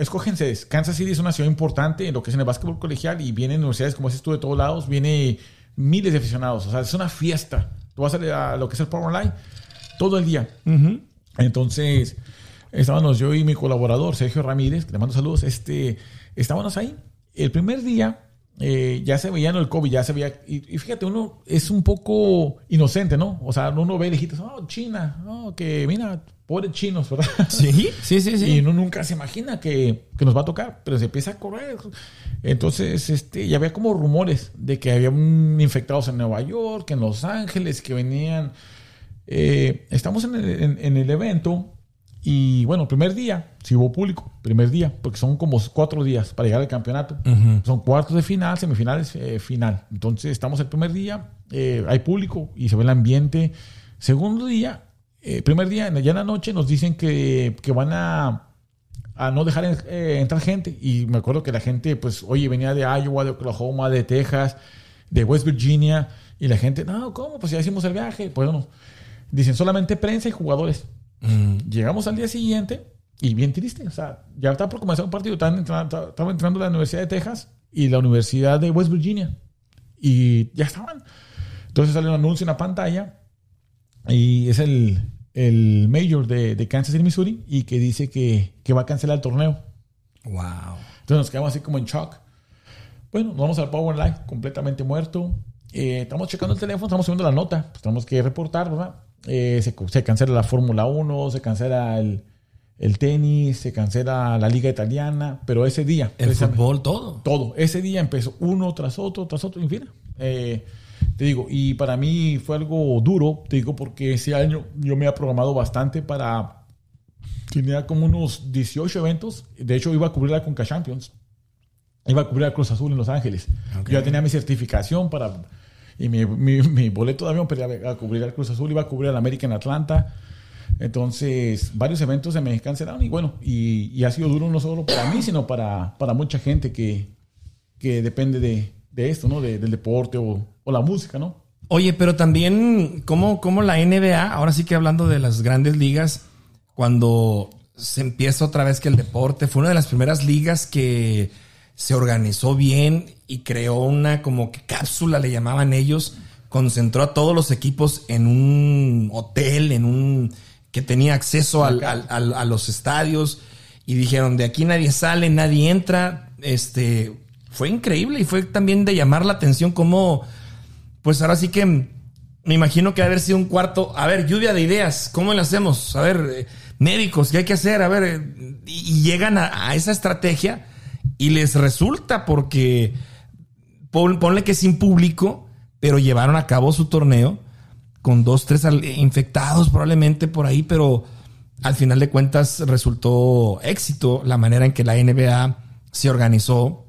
escógense. Kansas City es una ciudad importante en lo que es en el básquetbol colegial y vienen universidades como ese tú de todos lados, viene miles de aficionados. O sea, es una fiesta. Tú vas a, a lo que es el Power Online todo el día. Entonces, estábamos yo y mi colaborador, Sergio Ramírez, que le mando saludos, este, estábamos ahí. El primer día eh, ya se veía en el COVID, ya se veía. Y, fíjate, uno es un poco inocente, ¿no? O sea, uno ve lejitos, oh, China, oh, que mira, pobres chinos, ¿verdad? Sí, sí, sí, sí. Y uno nunca se imagina que, que, nos va a tocar, pero se empieza a correr. Entonces, este, ya había como rumores de que había infectados en Nueva York, en Los Ángeles, que venían. Eh, estamos en el, en el evento y bueno, primer día, si hubo público, primer día, porque son como cuatro días para llegar al campeonato. Son cuartos de final, semifinales, eh, final. Entonces estamos el primer día, eh, hay público y se ve el ambiente. Segundo día, eh, primer día, ya en la noche nos dicen que, que van a, a, no dejar entrar gente. Y me acuerdo que la gente, pues, oye, venía de Iowa, de Oklahoma, de Texas, de West Virginia. Y la gente, no, ¿cómo? Pues ya hicimos el viaje. Pues bueno, dicen solamente prensa y jugadores. Llegamos al día siguiente y bien triste. O sea, ya estaba por comenzar un partido. Estaba entrando, estaba entrando la Universidad de Texas y la Universidad de West Virginia. Y ya estaban. Entonces sale un anuncio en la pantalla y es el, el mayor de, de, Kansas City, Missouri, y que dice que, que, va a cancelar el torneo. Wow. Entonces nos quedamos así como en shock. Bueno, nos vamos al Power Live completamente muerto. Eh, estamos checando el teléfono, estamos subiendo la nota. Pues tenemos que reportar, ¿verdad? Eh, se, cancela la Fórmula 1, se cancela el, tenis, se cancela la liga italiana, pero ese día... El fútbol, todo. Todo. Ese día empezó uno tras otro, tras otro, fin. Eh, te digo, y para mí fue algo duro, te digo, porque ese año yo me había programado bastante para... Tenía como unos 18 eventos. De hecho, iba a cubrir la Conca Champions. Iba a cubrir a Cruz Azul en Los Ángeles. Yo ya tenía mi certificación para y mi, mi, boleto de para a cubrir al Cruz Azul, iba a cubrir al América en Atlanta. Entonces, varios eventos se me cancelaron y bueno, y, y, ha sido duro no solo para mí, sino para, para mucha gente que, que depende de, de esto, ¿no? del deporte o, o, la música, ¿no? Oye, pero también, ¿cómo, ¿cómo la NBA, ahora sí que hablando de las grandes ligas, cuando se empieza otra vez que el deporte, fue una de las primeras ligas que se organizó bien y creó una como que cápsula, le llamaban ellos, concentró a todos los equipos en un hotel, en un que tenía acceso al, a los estadios y dijeron de aquí nadie sale, nadie entra, este fue increíble y fue también de llamar la atención como pues ahora sí que me imagino que haber sido un cuarto, a ver, lluvia de ideas, ¿cómo le hacemos? A ver, eh, médicos, ¿qué hay que hacer? A ver, eh, y, llegan a esa estrategia y les resulta porque ponle que sin público, pero llevaron a cabo su torneo con dos, tres infectados probablemente por ahí, pero al final de cuentas resultó éxito la manera en que la NBA se organizó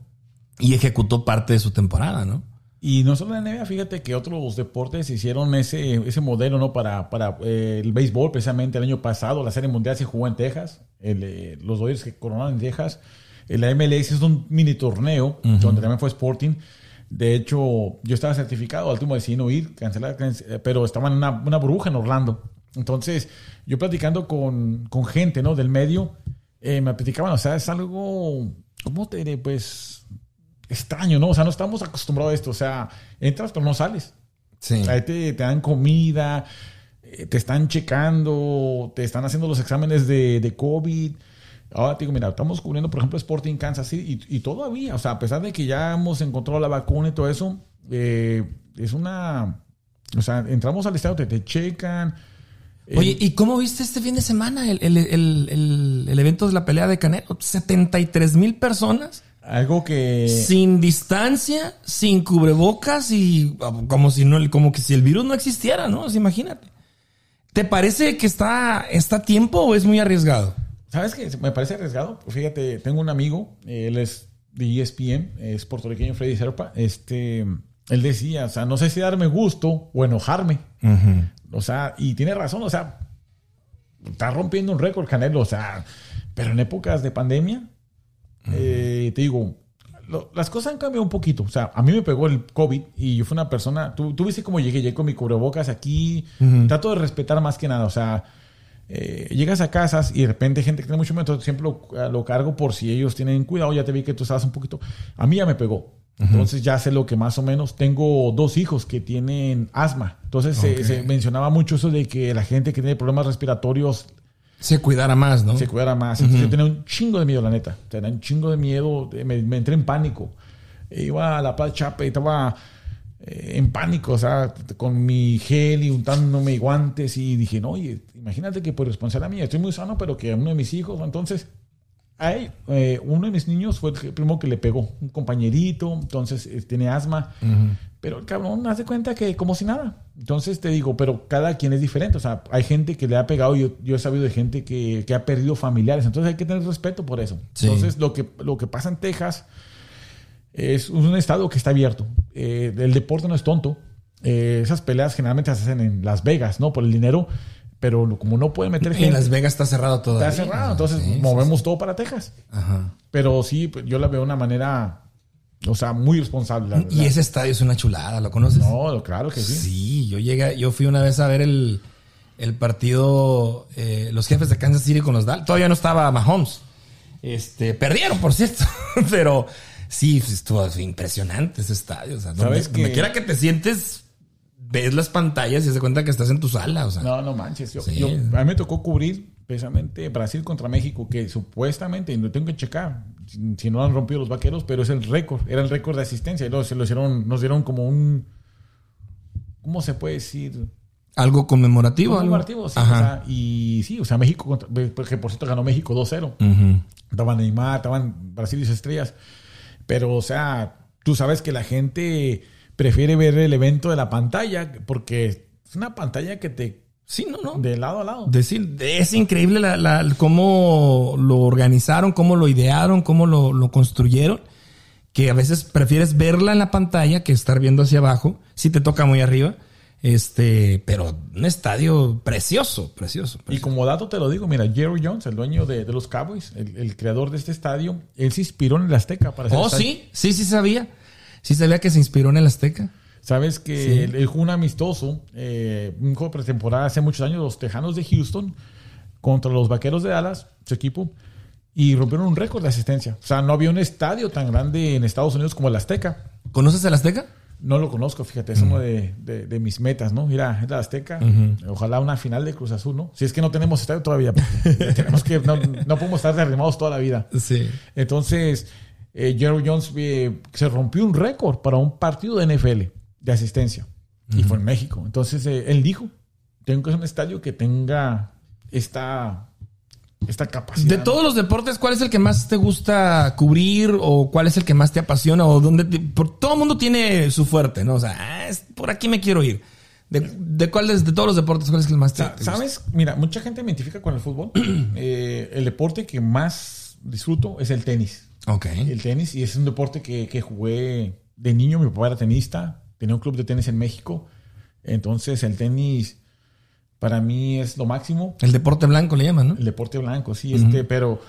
y ejecutó parte de su temporada, ¿no? Y no solo la NBA, fíjate que otros deportes hicieron ese, ese modelo, ¿no? Para, para eh, el béisbol, precisamente el año pasado, la Serie Mundial se jugó en Texas, eh, los Dodgers que coronaron en Texas. La MLS es un mini torneo, donde también fue Sporting. De hecho, yo estaba certificado, al último decidí no ir, cancelar, pero estaba en una, una burbuja en Orlando. Entonces, yo platicando con, con gente, ¿no? Del medio, eh, me platicaban, o sea, es algo, ¿cómo te diré? Pues extraño, ¿no? O sea, no estamos acostumbrados a esto. O sea, entras pero no sales. Sí. Ahí te, te dan comida, eh, te están checando, te están haciendo los exámenes de, de COVID. Ahora te digo, mira, estamos cubriendo, por ejemplo, Sporting Kansas City y, y, todavía, o sea, a pesar de que ya hemos encontrado la vacuna y todo eso, eh, es una... O sea, entramos al estado, te, te checan. Oye, ¿y cómo viste este fin de semana el, el, el, el evento de la pelea de Canelo? 73 mil personas. Algo que. Sin distancia, sin cubrebocas y como si no, como que si el virus no existiera, ¿no? imagínate. ¿Te parece que está, está a tiempo o es muy arriesgado? ¿Sabes qué? Me parece arriesgado. Fíjate, tengo un amigo, él es de ESPN, es puertorriqueño Freddy Serpa. Este, él decía, o sea, no sé si darme gusto o enojarme. O sea, y tiene razón, o sea, está rompiendo un récord Canelo, o sea, pero en épocas de pandemia, eh, te digo, las cosas han cambiado un poquito. O sea, a mí me pegó el COVID y yo fui una persona. Tú, tú viste cómo llegué, llegué con mi cubrebocas aquí. Trato de respetar más que nada. O sea, eh, llegas a casas y de repente gente que tiene mucho miedo, siempre lo, lo, cargo por si ellos tienen cuidado. Ya te vi que tú estabas un poquito. A mí ya me pegó. Entonces ya sé lo que más o menos. Tengo dos hijos que tienen asma. Entonces se, mencionaba mucho eso de que la gente que tiene problemas respiratorios se cuidara más, ¿no? Se cuidara más. Entonces yo tenía un chingo de miedo, la neta. Tenía un chingo de miedo. Me, entré en pánico. Iba a la Paz Chape y estaba eh, en pánico, o sea, con mi gel y untándome guantes. Y dije, no, oye, imagínate que por responsabilidad mía estoy muy sano, pero que a uno de mis hijos, entonces. Ahí, eh, uno de mis niños fue el primero que le pegó, un compañerito, entonces eh, tiene asma. Pero el cabrón hace cuenta que como si nada. Entonces te digo, pero cada quien es diferente. O sea, hay gente que le ha pegado. Yo, yo he sabido de gente que, que ha perdido familiares. Entonces hay que tener respeto por eso. Entonces lo que, lo que pasa en Texas es un estado que está abierto. Eh, el deporte no es tonto. Eh, esas peleas generalmente se hacen en Las Vegas, ¿no? Por el dinero. Pero como no puede meter gente. En Las Vegas está cerrado todo. Está cerrado. Entonces movemos todo para Texas. Ajá. Pero sí, yo la veo de una manera o sea, muy responsable. y ese estadio es una chulada, ¿lo conoces? No, claro que sí. Sí, yo llegué, yo fui una vez a ver el, partido, eh, los jefes de Kansas City con los Dallas. Todavía no estaba Mahomes. Este, perdieron, por cierto. Pero sí, estuvo impresionante ese estadio. O sea, ¿Sabes donde, quiera que te sientes, ves las pantallas y se cuenta que estás en tu sala. O sea. No, no manches. Yo, a mí me tocó cubrir precisamente Brasil contra México, que supuestamente, y lo tengo que checar, si, no han rompido los vaqueros, pero es el récord, era el récord de asistencia. Y luego se lo hicieron, nos dieron como un, ¿cómo se puede decir? Algo conmemorativo. Conmemorativo, sí. y sí, o sea, México, porque por cierto ganó México 2-0. Estaban Neymar, estaban Brasil y sus estrellas. Pero, o sea, tú sabes que la gente prefiere ver el evento de la pantalla porque es una pantalla que te Sí, no, no. De lado a lado. Decir, es increíble la, cómo lo organizaron, cómo lo idearon, cómo lo, construyeron, que a veces prefieres verla en la pantalla que estar viendo hacia abajo, si te toca muy arriba. Este, pero un estadio precioso, precioso, Y como dato te lo digo, mira, Jerry Jones, el dueño de, los Cowboys, el, creador de este estadio, él se inspiró en el Azteca para hacer Oh, sí, sí, sí sabía. Sí sabía que se inspiró en el Azteca. Sabes que el, un amistoso, eh, un juego pretemporada hace muchos años, los Tejanos de Houston contra los Vaqueros de Dallas, su equipo, y rompieron un récord de asistencia. O sea, no había un estadio tan grande en Estados Unidos como el Azteca. ¿Conoces el Azteca? No lo conozco, fíjate, es uno de, de, mis metas, ¿no? Mira, es la Azteca, ojalá una final de Cruz Azul, ¿no? Si es que no tenemos estadio todavía, tenemos que, no, no, podemos estar derrimados toda la vida. Sí. Entonces, eh, Jerry Jones eh, se rompió un récord para un partido de NFL de asistencia. Y fue en México. Entonces eh, él dijo, tengo que ser un estadio que tenga esta, esta capacidad. De todos los deportes, ¿cuál es el que más te gusta cubrir o cuál es el que más te apasiona o dónde por, todo el mundo tiene su fuerte, ¿no? O sea, ah, por aquí me quiero ir. ¿De, de cuáles de todos los deportes cuál es el más te, ¿Sabes? Mira, mucha gente me identifica con el fútbol. Eh, el deporte que más disfruto es el tenis. Ok. El tenis y es un deporte que, que jugué de niño mi papá era tenista, tenía un club de tenis en México. Entonces el tenis para mí es lo máximo. El deporte blanco le llaman, ¿no? El deporte blanco, sí, este, pero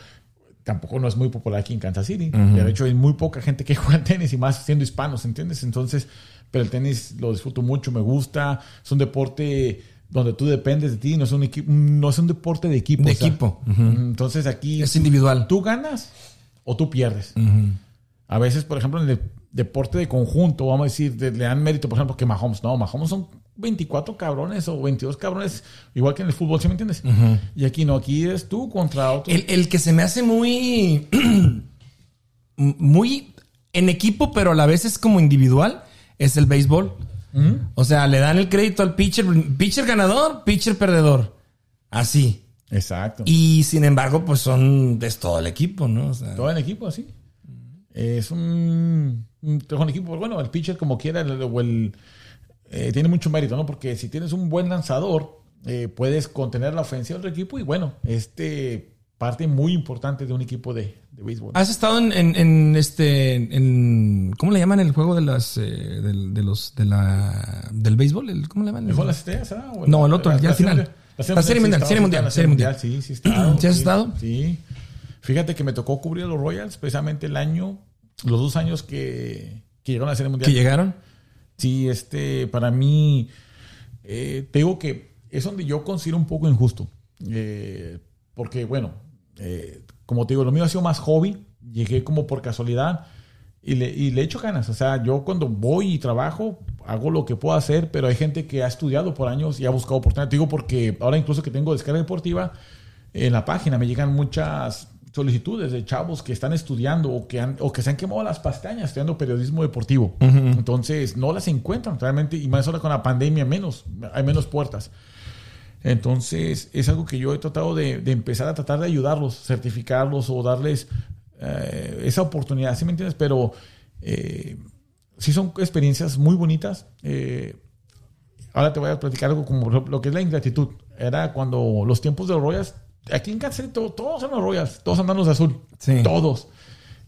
tampoco no es muy popular aquí en Kansas City. De hecho, hay muy poca gente que juega tenis y más siendo hispanos, ¿entiendes? Entonces, pero el tenis lo disfruto mucho, me gusta. Es un deporte donde tú dependes de ti, no es un, no es un deporte de equipo. De equipo. Entonces aquí... Es individual. Tú ganas o tú pierdes. A veces, por ejemplo, en el deporte de conjunto, vamos a decir, le dan mérito, por ejemplo, que Mahomes. No, Mahomes son 24 cabrones o 22 cabrones, igual que en el fútbol, ¿sí me entiendes? Y aquí no, aquí es tú contra otro. El, el que se me hace muy... muy en equipo, pero a la vez es como individual, es el béisbol. O sea, le dan el crédito al pitcher, pitcher ganador, pitcher perdedor. Así. Exacto. Y sin embargo, pues son, es todo el equipo, ¿no? O sea, Todo el equipo, así. Es un, un, un equipo, bueno, el pitcher como quiera, el- o el, eh, tiene mucho mérito, ¿no? Porque si tienes un buen lanzador, eh, puedes contener la ofensiva del equipo y bueno, este parte muy importante de un equipo de, de béisbol. ¿Has estado en, en- en este, en, ¿cómo le llaman el juego de las, eh, de los, de la, del béisbol? El- ¿Cómo le llaman? ¿Mejor las estrellas, ah? No, el otro, la- ya al final. Serie- La serie mundial, sí, serie estaba mundial, en la serie mundial. Sí, sí, estado, ¿Sí has estado? Sí. Fíjate que me tocó cubrir a los Royals precisamente el año, los dos años que, que llegaron a la serie mundial. ¿Que llegaron? Sí, este, para mí, eh, te digo que es donde yo considero un poco injusto. Eh, porque, bueno, eh, como te digo, lo mío ha sido más hobby. Llegué como por casualidad y le, y le echo ganas. O sea, yo cuando voy y trabajo, hago lo que puedo hacer, pero hay gente que ha estudiado por años y ha buscado oportunidades. Te digo porque ahora incluso que tengo descarga deportiva, en la página me llegan muchas solicitudes de chavos que están estudiando o que, han, o que se han quemado las pestañas estudiando periodismo deportivo. Entonces, no las encuentran realmente, y más ahora con la pandemia, menos, hay menos puertas. Entonces, es algo que yo he tratado de, de empezar a tratar de ayudarlos, certificarlos o darles eh, esa oportunidad, ¿sí me entiendes? Pero eh, sí son experiencias muy bonitas. Eh, ahora te voy a platicar algo como lo, lo que es la ingratitud. Era cuando los tiempos de los Royals, aquí en Kansas City todos eran los Royals, todos andan los de azul, Sí. todos.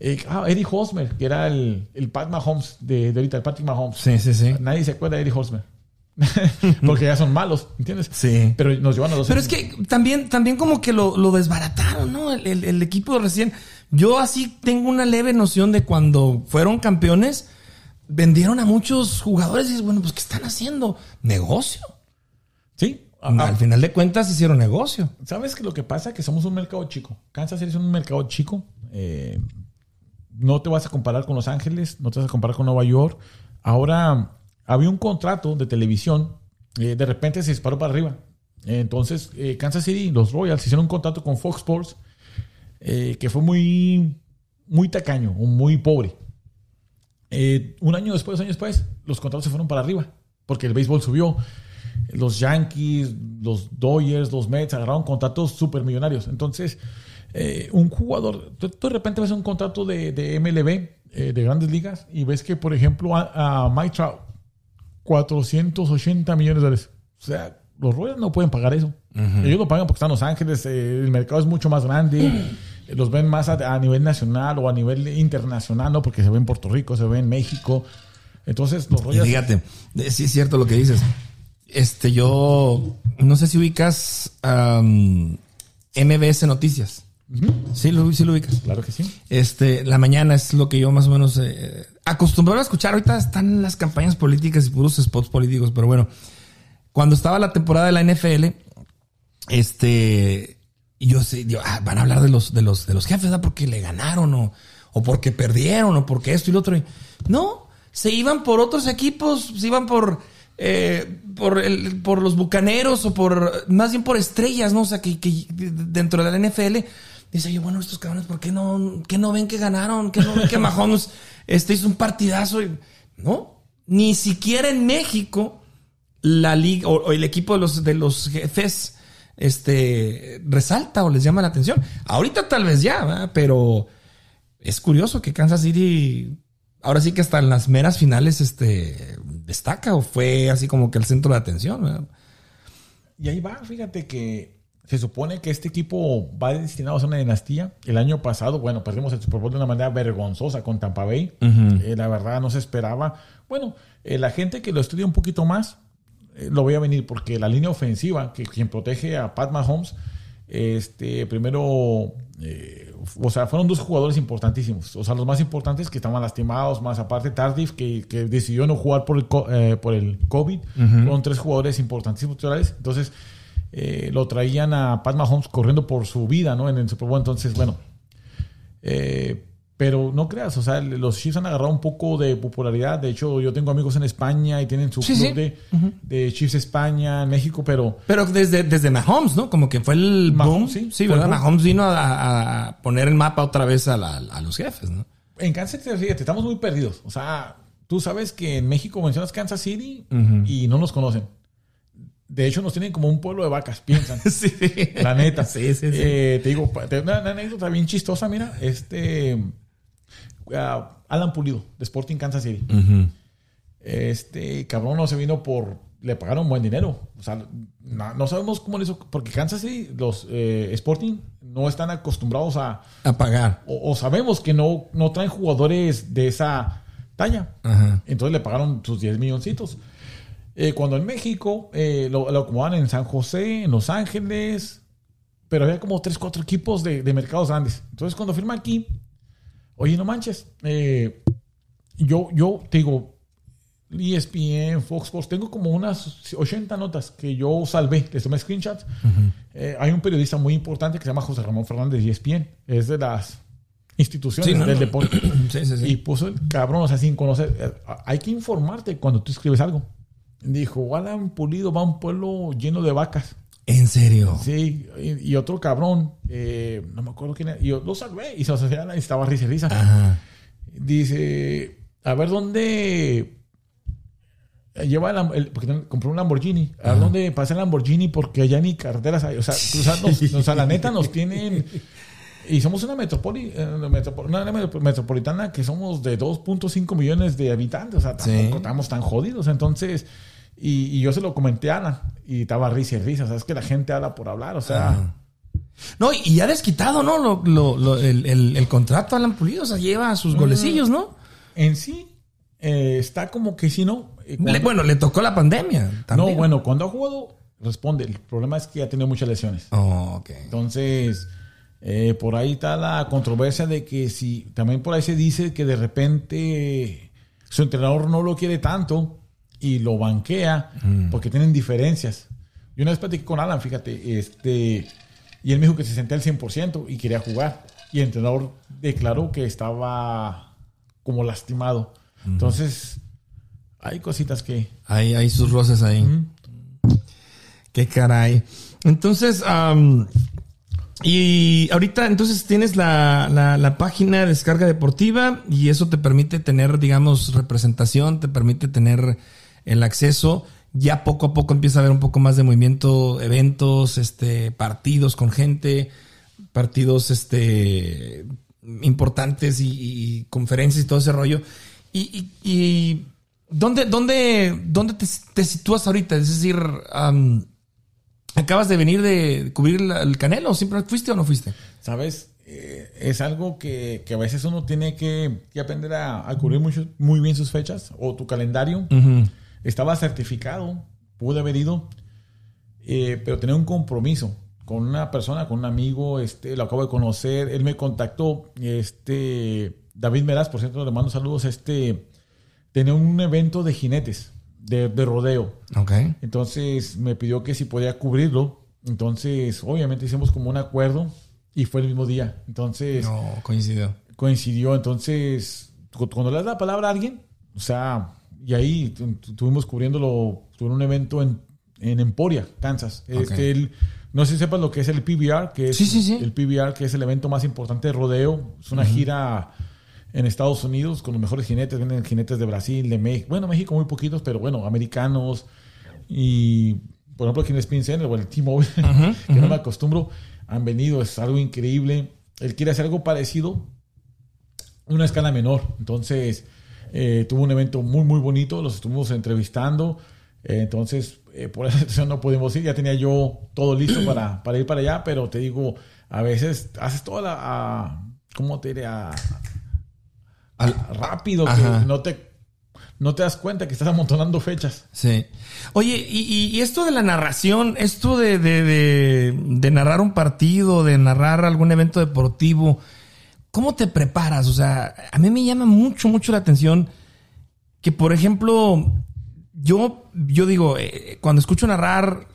Eh, ah, Eddie Hosmer, que era el, el Pat Mahomes de, de ahorita, el Patrick Mahomes. Sí, sí, sí. Nadie se acuerda de Eddie Hosmer. Porque ya son malos, ¿entiendes? Sí. Pero nos llevan a los Pero es que también, también como que lo, lo desbarataron, ¿no? El, el- el equipo recién. Yo así tengo una leve noción de cuando fueron campeones, vendieron a muchos jugadores y dices, bueno, pues ¿qué están haciendo? Negocio. Sí. Al final de cuentas hicieron negocio. ¿Sabes que lo que pasa es que somos un mercado chico? Kansas City es un mercado chico. Eh, no te vas a comparar con Los Ángeles, no te vas a comparar con Nueva York. Ahora, había un contrato de televisión, eh, de repente se disparó para arriba. Entonces, eh, Kansas City, los Royals, hicieron un contrato con Fox Sports eh, que fue muy, muy tacaño, muy pobre. Eh, un año después, dos años después, los contratos se fueron para arriba, porque el béisbol subió. Los Yankees, los Dodgers, los Mets agarraron contratos súper millonarios. Entonces, eh, un jugador, tú, de repente ves un contrato de, de MLB, de grandes ligas, y ves que, por ejemplo, a, a Mike Trout, 480 millones de dólares. O sea, los Royals no pueden pagar eso. Ellos lo pagan porque están en Los Ángeles, eh, el mercado es mucho más grande, los ven más a, a nivel nacional o a nivel internacional, ¿no? Porque se ve en Puerto Rico, se ve en México. Entonces, los Royals... fíjate, eh, sí es cierto lo que dices. Este, yo no sé si ubicas am, MBS Noticias. Sí, lo, sí lo ubicas. Claro que sí. Este, la mañana es lo que yo más o menos eh, acostumbrado a escuchar. Ahorita están las campañas políticas y puros spots políticos, pero bueno, cuando estaba la temporada de la NFL, este, yo sé, yo, ah, van a hablar de los, de los, de los jefes, ¿verdad? Porque le ganaron o, o porque perdieron o porque esto y lo otro. No, se iban por otros equipos, se iban por, eh, por, el, por los bucaneros o por, más bien por estrellas, ¿no? O sea, que, que dentro de la NFL, dice yo, bueno, estos cabrones, ¿por qué no, qué no ven que ganaron? ¿Qué no ven que Mahomes este, hizo un partidazo? No, ni siquiera en México la liga o, o el equipo de los, de los jefes este, resalta o les llama la atención. Ahorita tal vez ya, ¿verdad? pero es curioso que Kansas City, ahora sí que hasta en las meras finales, este, destaca o fue así como que el centro de atención. ¿verdad? Y ahí va, fíjate que se supone que este equipo va destinado a ser una dinastía. El año pasado, bueno, perdimos el Super Bowl de una manera vergonzosa con Tampa Bay. Eh, la verdad no se esperaba. Bueno, eh, la gente que lo estudia un poquito más lo voy a venir porque la línea ofensiva, que quien protege a Pat Mahomes, este, primero, o sea, fueron dos jugadores importantísimos. O sea, los más importantes que estaban lastimados, más aparte Tardif, que, decidió no jugar por el, por el COVID. Fueron tres jugadores importantísimos. Entonces, eh, lo traían a Pat Mahomes corriendo por su vida, ¿no? En el Super Bowl. Entonces, bueno. Eh, pero no creas, o sea, los Chiefs han agarrado un poco de popularidad. De hecho, yo tengo amigos en España y tienen su club De, de, Chiefs España, México, pero. Pero desde, desde Mahomes, ¿no? Como que fue el Mahomes, Sí, sí ¿verdad? Mahomes vino a, poner el mapa otra vez a, los jefes, ¿no? En Kansas City, fíjate, estamos muy perdidos. O sea, tú sabes que en México mencionas Kansas City y no nos conocen. De hecho, nos tienen como un pueblo de vacas, piensan. sí. La neta. Sí, sí, sí. Eh, te digo, una, anécdota bien chistosa, mira. Este. Alan Pulido, de Sporting Kansas City. Este cabrón no se vino por. Le pagaron buen dinero. O sea, no, sabemos cómo le hizo. Porque Kansas City, los eh, Sporting, no están acostumbrados a. A pagar. O, sabemos que no, no traen jugadores de esa talla. Entonces le pagaron sus 10 milloncitos. Eh, cuando en México eh, lo, lo, acomodan en San José, en Los Ángeles, pero había como 3, 4 equipos de, mercados grandes. Entonces cuando firma aquí, oye, no manches, eh, yo, yo te digo, ESPN, Fox Sports, tengo como unas 80 notas que yo salvé, les tomé screenshots. hay un periodista muy importante que se llama José Ramón Fernández de ESPN, es de las instituciones del deporte. y puso el cabrón, o sea, sin conocer. Hay que informarte cuando tú escribes algo. Dijo, Alan Pulido va a un pueblo lleno de vacas. ¿En serio? Sí, y, otro cabrón, eh, no me acuerdo quién era, y yo lo salvé y se lo y estaba risa y risa. Dice, a ver dónde lleva el, porque compró un Lamborghini. A ver dónde pasa el Lamborghini porque allá ni carreteras hay. O sea, o sea, la neta nos tienen. Y somos una, metrópoli, eh, una metropolitana que somos de 2.5 millones de habitantes. O sea, tampoco estamos tan jodidos. Entonces, y, yo se lo comenté a Ana y estaba risa y risa. O sea, es que la gente habla por hablar. O sea. No, y ya desquitado, ¿no? Lo, el, contrato a Alan Pulido. O sea, lleva sus mm. golecillos, ¿no? En sí, eh, está como que si no. Eh, bueno, le tocó la pandemia. No, bueno, cuando ha jugado, responde. El problema es que ha tenido muchas lesiones. Oh, ok. Entonces eh, por ahí está la controversia de que si también por ahí se dice que de repente su entrenador no lo quiere tanto y lo banquea mm. porque tienen diferencias. Yo una vez platiqué con Alan, fíjate, este, y él me dijo que se sentía al 100% y quería jugar. Y el entrenador declaró que estaba como lastimado. Entonces, hay cositas que... Hay, hay sus roces ahí. Qué caray. Entonces, y ahorita entonces tienes la, la, página de descarga deportiva y eso te permite tener, digamos, representación, te permite tener el acceso. Ya poco a poco empieza a haber un poco más de movimiento, eventos, este, partidos con gente, partidos este, importantes y, conferencias y todo ese rollo. Y, y, ¿dónde, dónde, dónde te, te, sitúas ahorita? Es decir, Acabas de venir de cubrir el Canelo, ¿siempre fuiste o no fuiste? Sabes, eh, es algo que, a veces uno tiene que, aprender a, cubrir muy bien sus fechas o tu calendario. Estaba certificado, pude haber ido, eh, pero tenía un compromiso con una persona, con un amigo, este, lo acabo de conocer, él me contactó, este, David Meraz, por cierto, le mando saludos, este, tenía un evento de jinetes de, rodeo. Ok. Entonces me pidió que si podía cubrirlo. Entonces, obviamente hicimos como un acuerdo y fue el mismo día. Entonces. No, coincidió. Coincidió. Entonces, cuando le das la palabra a alguien, o sea, y ahí estuvimos cubriéndolo, tuve un evento en, en Emporia, Kansas. Este, no sé si sepas lo que es el PBR, que es sí, sí, sí. el PBR, que es el evento más importante de rodeo. Es una gira en Estados Unidos con los mejores jinetes, vienen jinetes de Brasil, de México, bueno, México muy poquitos, pero bueno, americanos y por ejemplo aquí en el Spin Center o el T-Mobile, que no me acostumbro, han venido, es algo increíble. Él quiere hacer algo parecido, una escala menor. Entonces, eh, tuvo un evento muy, muy bonito, los estuvimos entrevistando. Eh, entonces, eh, por esa situación no pudimos ir. Ya tenía yo todo listo para, para ir para allá, pero te digo, a veces haces toda la... a- ¿Cómo te diré? A- rápido, que no te, no te das cuenta que estás amontonando fechas. Sí. Oye, y, y- y esto de la narración, esto de, de- de- de narrar un partido, de narrar algún evento deportivo, ¿cómo te preparas? O sea, a mí me llama mucho, mucho la atención que, por ejemplo, yo, yo digo, eh, cuando escucho narrar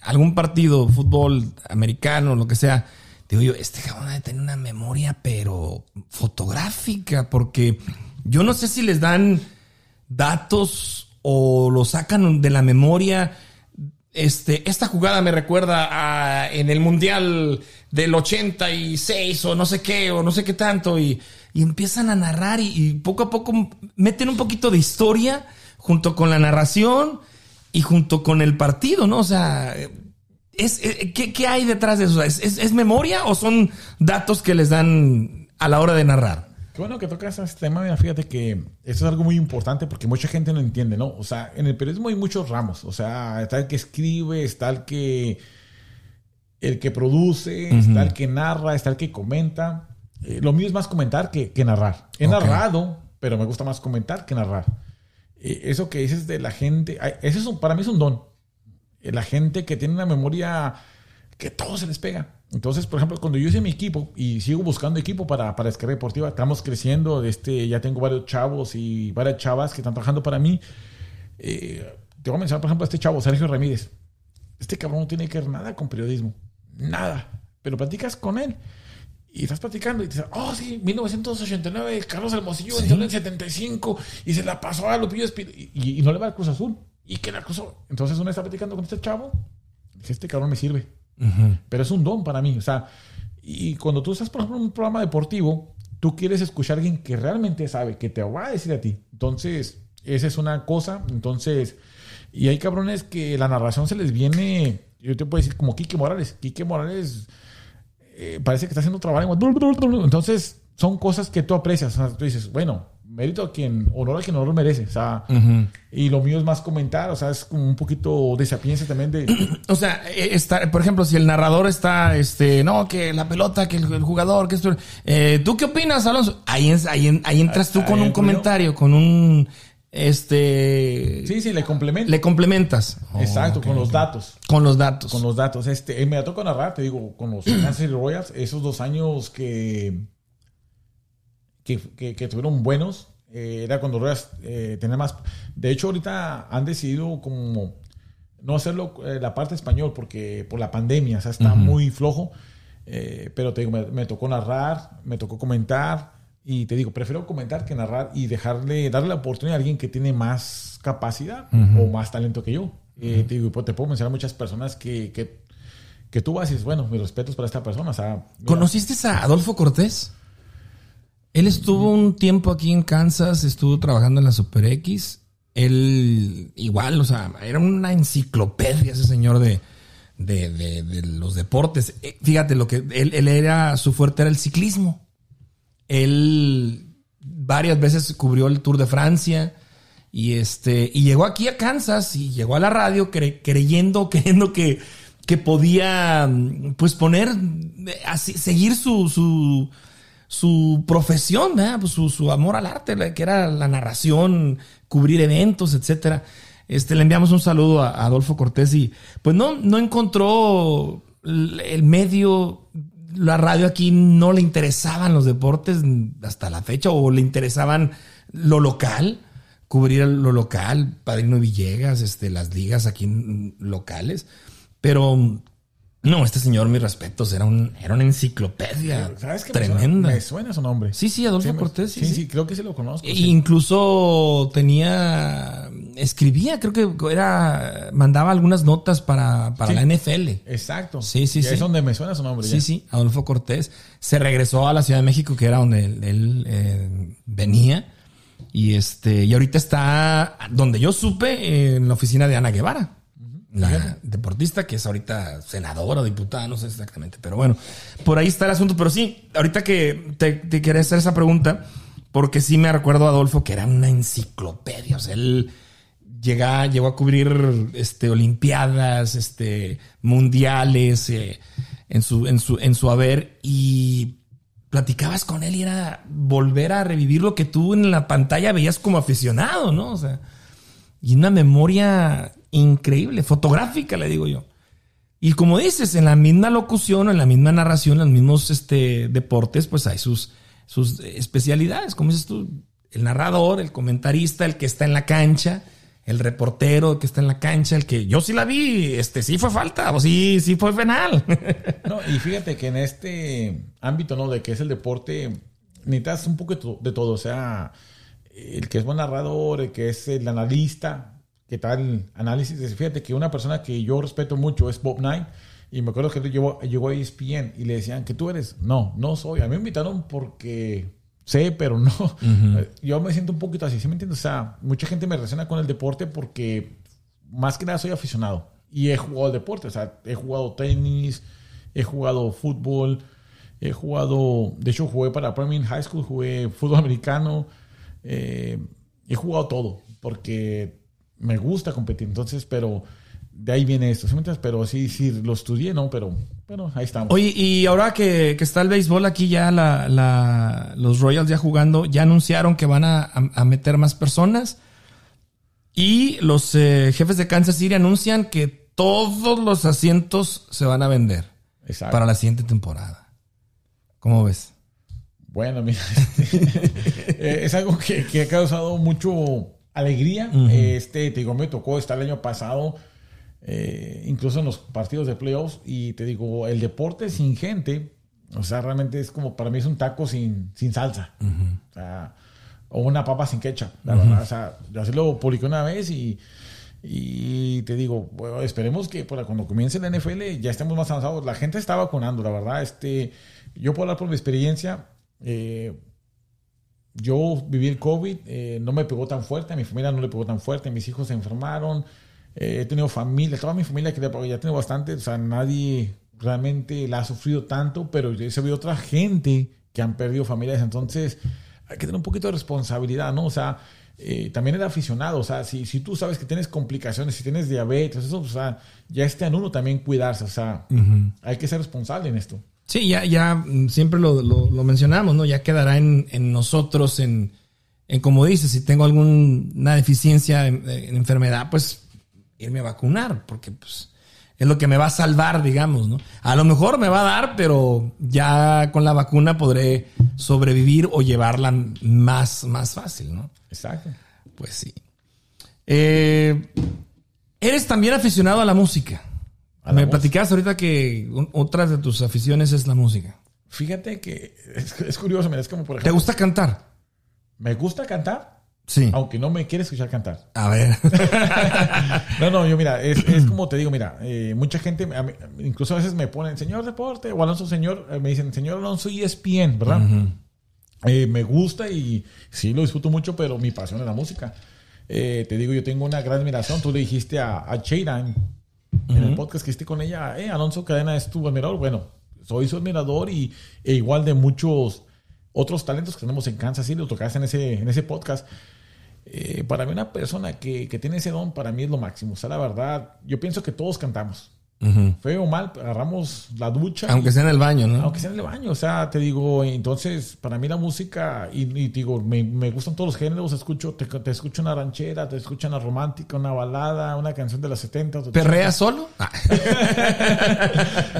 algún partido, fútbol americano, lo que sea, digo yo, este cabrón debe tener una memoria, pero fotográfica, porque yo no sé si les dan datos o lo sacan de la memoria. Este, esta jugada me recuerda a en el Mundial del 86 o no sé qué, o no sé qué tanto, y, y empiezan a narrar y, poco a poco meten un poquito de historia junto con la narración y junto con el partido, ¿no? O sea, es, eh, ¿qué, qué hay detrás de eso? ¿Es, es, es memoria o son datos que les dan a la hora de narrar? Qué bueno que tocas este tema, mira, fíjate que eso es algo muy importante porque mucha gente no entiende, ¿no? O sea, en el periodismo hay muchos ramos, o sea, está el que escribe, está el que el que produce, está el que narra, está el que comenta. Eh, lo mío es más comentar que, que narrar. He narrado, pero me gusta más comentar que narrar. Eh, eso que dices de la gente, ese es un- para mí es un don. Eh, la gente que tiene una memoria que todo se les pega. Entonces, por ejemplo, cuando yo hice mi equipo y sigo buscando equipo para, para Esquerra Deportiva, estamos creciendo, este, ya tengo varios chavos y varias chavas que están trabajando para mí. Eh, te voy a mencionar, por ejemplo, a este chavo, Sergio Ramírez. Este cabrón no tiene que ver nada con periodismo. Nada. Pero platicas con él. Y estás platicando y te dices, oh, sí, 1989, Carlos Hermosillo entró en el 75 y se la pasó a Lupillo. Y, y- y no le va al Cruz Azul. Y que la cruzó. Entonces uno está platicando con este chavo. Dije, este cabrón me sirve. Pero es un don para mí. O sea, y cuando tú estás, por ejemplo, en un programa deportivo, tú quieres escuchar a alguien que realmente sabe, que te va a decir a ti. Entonces, esa es una cosa. Entonces, y hay cabrones que la narración se les viene, yo te puedo decir, como Quique Morales. Quique Morales eh, parece que está haciendo trabajo. Entonces, son cosas que tú aprecias. O sea, tú dices, bueno, mérito a quien, honor a quien honor merece. O sea, y lo mío es más comentar. O sea, es como un poquito de sapiencia también de. O sea, eh, está, por ejemplo, si el narrador está, este, no, que la pelota, que el, el jugador, que esto, eh, ¿tú qué opinas, Alonso? Ahí, ahí, ahí entras tú Ahí con un comentario, con un, este, Sí, sí, le complemento. le complementas. Exacto, con los datos. Con los datos. Con los datos. Este, eh, me tocó narrar, te digo, con los Kansas Royals, esos dos años que, que, que- que tuvieron buenos, eh, era cuando Royals eh, tenía más. De hecho, ahorita han decidido como no hacerlo eh, la parte español porque por la pandemia, o sea, está muy flojo. Eh, pero te digo, me, me tocó narrar, me tocó comentar y te digo, prefiero comentar que narrar y dejarle, darle la oportunidad a alguien que tiene más capacidad o más talento que yo. Eh, te digo, pues, te puedo mencionar muchas personas que, que, que tú vas y dices, bueno, mis respetos para esta persona. O sea, mira, ¿Conociste a Adolfo Cortés? Él estuvo un tiempo aquí en Kansas, estuvo trabajando en la Super X. Él, igual, o sea, era una enciclopedia ese señor de, de, de- los deportes. Eh, Fíjate, lo que él, él era, su fuerte era el ciclismo. Él varias veces cubrió el Tour de Francia y este y llegó aquí a Kansas y llegó a la radio cre- creyendo creyendo que, que podía pues poner eh, así seguir su su, su profesión. Pues su, amor al arte que era la narración cubrir eventos etcétera este le enviamos un saludo a, Adolfo Cortés y pues no no encontró el medio la radio aquí no le interesaban los deportes hasta la fecha o le interesaban lo local, cubrir lo local, Padrino Villegas, este, las ligas aquí locales. Pero no, este señor, mis respetos, era, un, era una enciclopedia ¿sabes qué? Me tremenda. suena- Me suena su nombre. Sí, sí, Adolfo Cortés. Sí, sí, sí. sí, creo que sí lo conozco. E. Incluso tenía, escribía, creo que era, mandaba algunas notas para, para la NFL. Exacto. Sí, sí, Y sí. Es donde me suena su nombre. Sí, ya. sí, Adolfo Cortés se regresó a la Ciudad de México, que era donde él, él, eh, venía. Y este, y ahorita está donde yo supe, en la oficina de Ana Guevara, la deportista que es ahorita senadora o diputada, no sé exactamente, pero bueno, por ahí está el asunto. Pero sí, ahorita que te, te quería hacer esa pregunta, porque sí me recuerdo a Adolfo que era una enciclopedia, o sea, él llega, llegó a cubrir este, Olimpiadas, este, mundiales eh, en, su, en, su, en su haber y platicabas con él y era volver a revivir lo que tú en la pantalla veías como aficionado, ¿no? O sea, y una memoria increíble, fotográfica, le digo yo. Y como dices, en la misma locución, en la misma narración, en los mismos este, deportes, pues hay sus, sus especialidades, como dices tú, el narrador, el comentarista, el que está en la cancha, el reportero que está en la cancha, el que yo sí la vi, este sí fue falta, o sí, sí fue penal. No, y fíjate que en este ámbito, ¿no? De que es el deporte, necesitas un poco de todo, o sea, el que es buen narrador, el que es el analista, que tal análisis. Fíjate que una persona que yo respeto mucho es Bob Knight. Y me acuerdo que llegó, llegó a ESPN y le decían que tú eres. No, no soy. A mí me invitaron porque sé, pero no. Yo me siento un poquito así, ¿sí me entiendes? O sea, mucha gente me relaciona con el deporte porque más que nada soy aficionado y he jugado el deporte. O sea, he jugado tenis, he jugado fútbol, he jugado, de hecho jugué para Premier High School, jugué fútbol americano, eh, he jugado todo porque me gusta competir. Entonces, pero de ahí viene esto, ¿sí me entiendes? Pero sí, sí, lo estudié, ¿no? Pero bueno, ahí estamos. Oye, y ahora que, está el béisbol aquí ya, la, los Royals ya jugando, ya anunciaron que van a, meter más personas. Y los eh, jefes de Kansas City anuncian que todos los asientos se van a vender para la siguiente temporada. ¿Cómo ves? Bueno, mira, este, eh, es algo que, que, ha causado mucho alegría. Este, te digo, me tocó estar el año pasado eh, incluso en los partidos de playoffs. Y te digo, el deporte sin gente, o sea, realmente es como, para mí es un taco sin, sin salsa. o, una papa sin ketchup, O sea, yo así lo publiqué una vez y, y te digo, bueno, esperemos que para cuando comience la NFL ya estemos más avanzados. La gente está vacunando, la verdad. Este, yo puedo hablar por mi experiencia. Eh, yo viví el COVID, eh, no me pegó tan fuerte, a mi familia no le pegó tan fuerte, mis hijos se enfermaron, eh, he tenido familia, toda mi familia que ya tengo bastante, o sea, nadie realmente la ha sufrido tanto, pero he sabido otra gente que han perdido familias, entonces hay que tener un poquito de responsabilidad, ¿no? O sea, eh, también era aficionado, o sea, si, si tú sabes que tienes complicaciones, si tienes diabetes, eso, o sea, ya está en uno también cuidarse, o sea, hay que ser responsable en esto. Sí, ya, ya mm, siempre lo, lo, mencionamos, ¿no? Ya quedará en, en nosotros, en, en, como dices, si tengo alguna deficiencia en enfermedad, pues irme a vacunar, porque pues es lo que me va a salvar, digamos, ¿no? A lo mejor me va a dar, pero ya con la vacuna podré sobrevivir o llevarla más, más fácil, ¿no? Exacto. Pues sí. Eh, eres también aficionado a la música. Me platicabas ahorita que otra de tus aficiones es la música. Fíjate que es, curioso, mira, es como por ejemplo. ¿Te gusta cantar? Me gusta cantar, Sí. Aunque no me quiere escuchar cantar. A ver. no, no, yo mira, es, como te digo, mira, eh, mucha gente, incluso a veces me ponen, señor deporte, o Alonso, señor, eh, me dicen, señor Alonso ESPN, ¿verdad? Eh, me gusta y sí lo disfruto mucho, pero mi pasión es la música. te digo, yo tengo una gran admiración. Tú le dijiste a, a en, el podcast que esté con ella, eh, Alonso Cadena es tu admirador. Bueno, soy su admirador y e igual de muchos otros talentos que tenemos en Kansas City, lo tocaste en ese, en ese podcast. Eh, para mí una persona que, que, tiene ese don, para mí es lo máximo. O sea, la verdad, yo pienso que todos cantamos. Feo o mal, agarramos la ducha. Aunque sea en el baño, ¿no? Aunque sea en el baño, o sea, te digo, entonces, para mí la música, y, digo, me, me, gustan todos los géneros, escucho, te, te, escucho una ranchera, te escucho una romántica, una balada, una canción de los 70. ¿Perrea solo? Ah.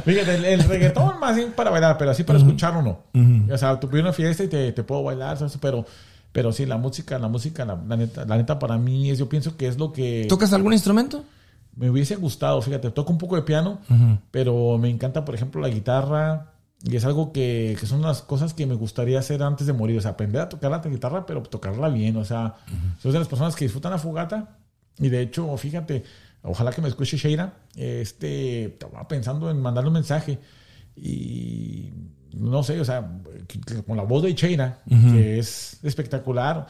Fíjate, el, reggaetón más bien para bailar, pero así para escucharlo no. O sea, tú pides una fiesta y te, te puedo bailar, pero pero sí, la música, la música, la, neta, la neta para mí es, yo pienso que es lo que... ¿Tocas algún instrumento? Me hubiese gustado, fíjate, toco un poco de piano, pero me encanta, por ejemplo, la guitarra. Y es algo que, que, son las cosas que me gustaría hacer antes de morir. O sea, aprender a tocar la guitarra, pero tocarla bien. O sea, soy de las personas que disfrutan la fogata. Y de hecho, fíjate, ojalá que me escuche Sheira. Este, estaba pensando en mandarle un mensaje. Y no sé, o sea, con la voz de Cheira, que es espectacular,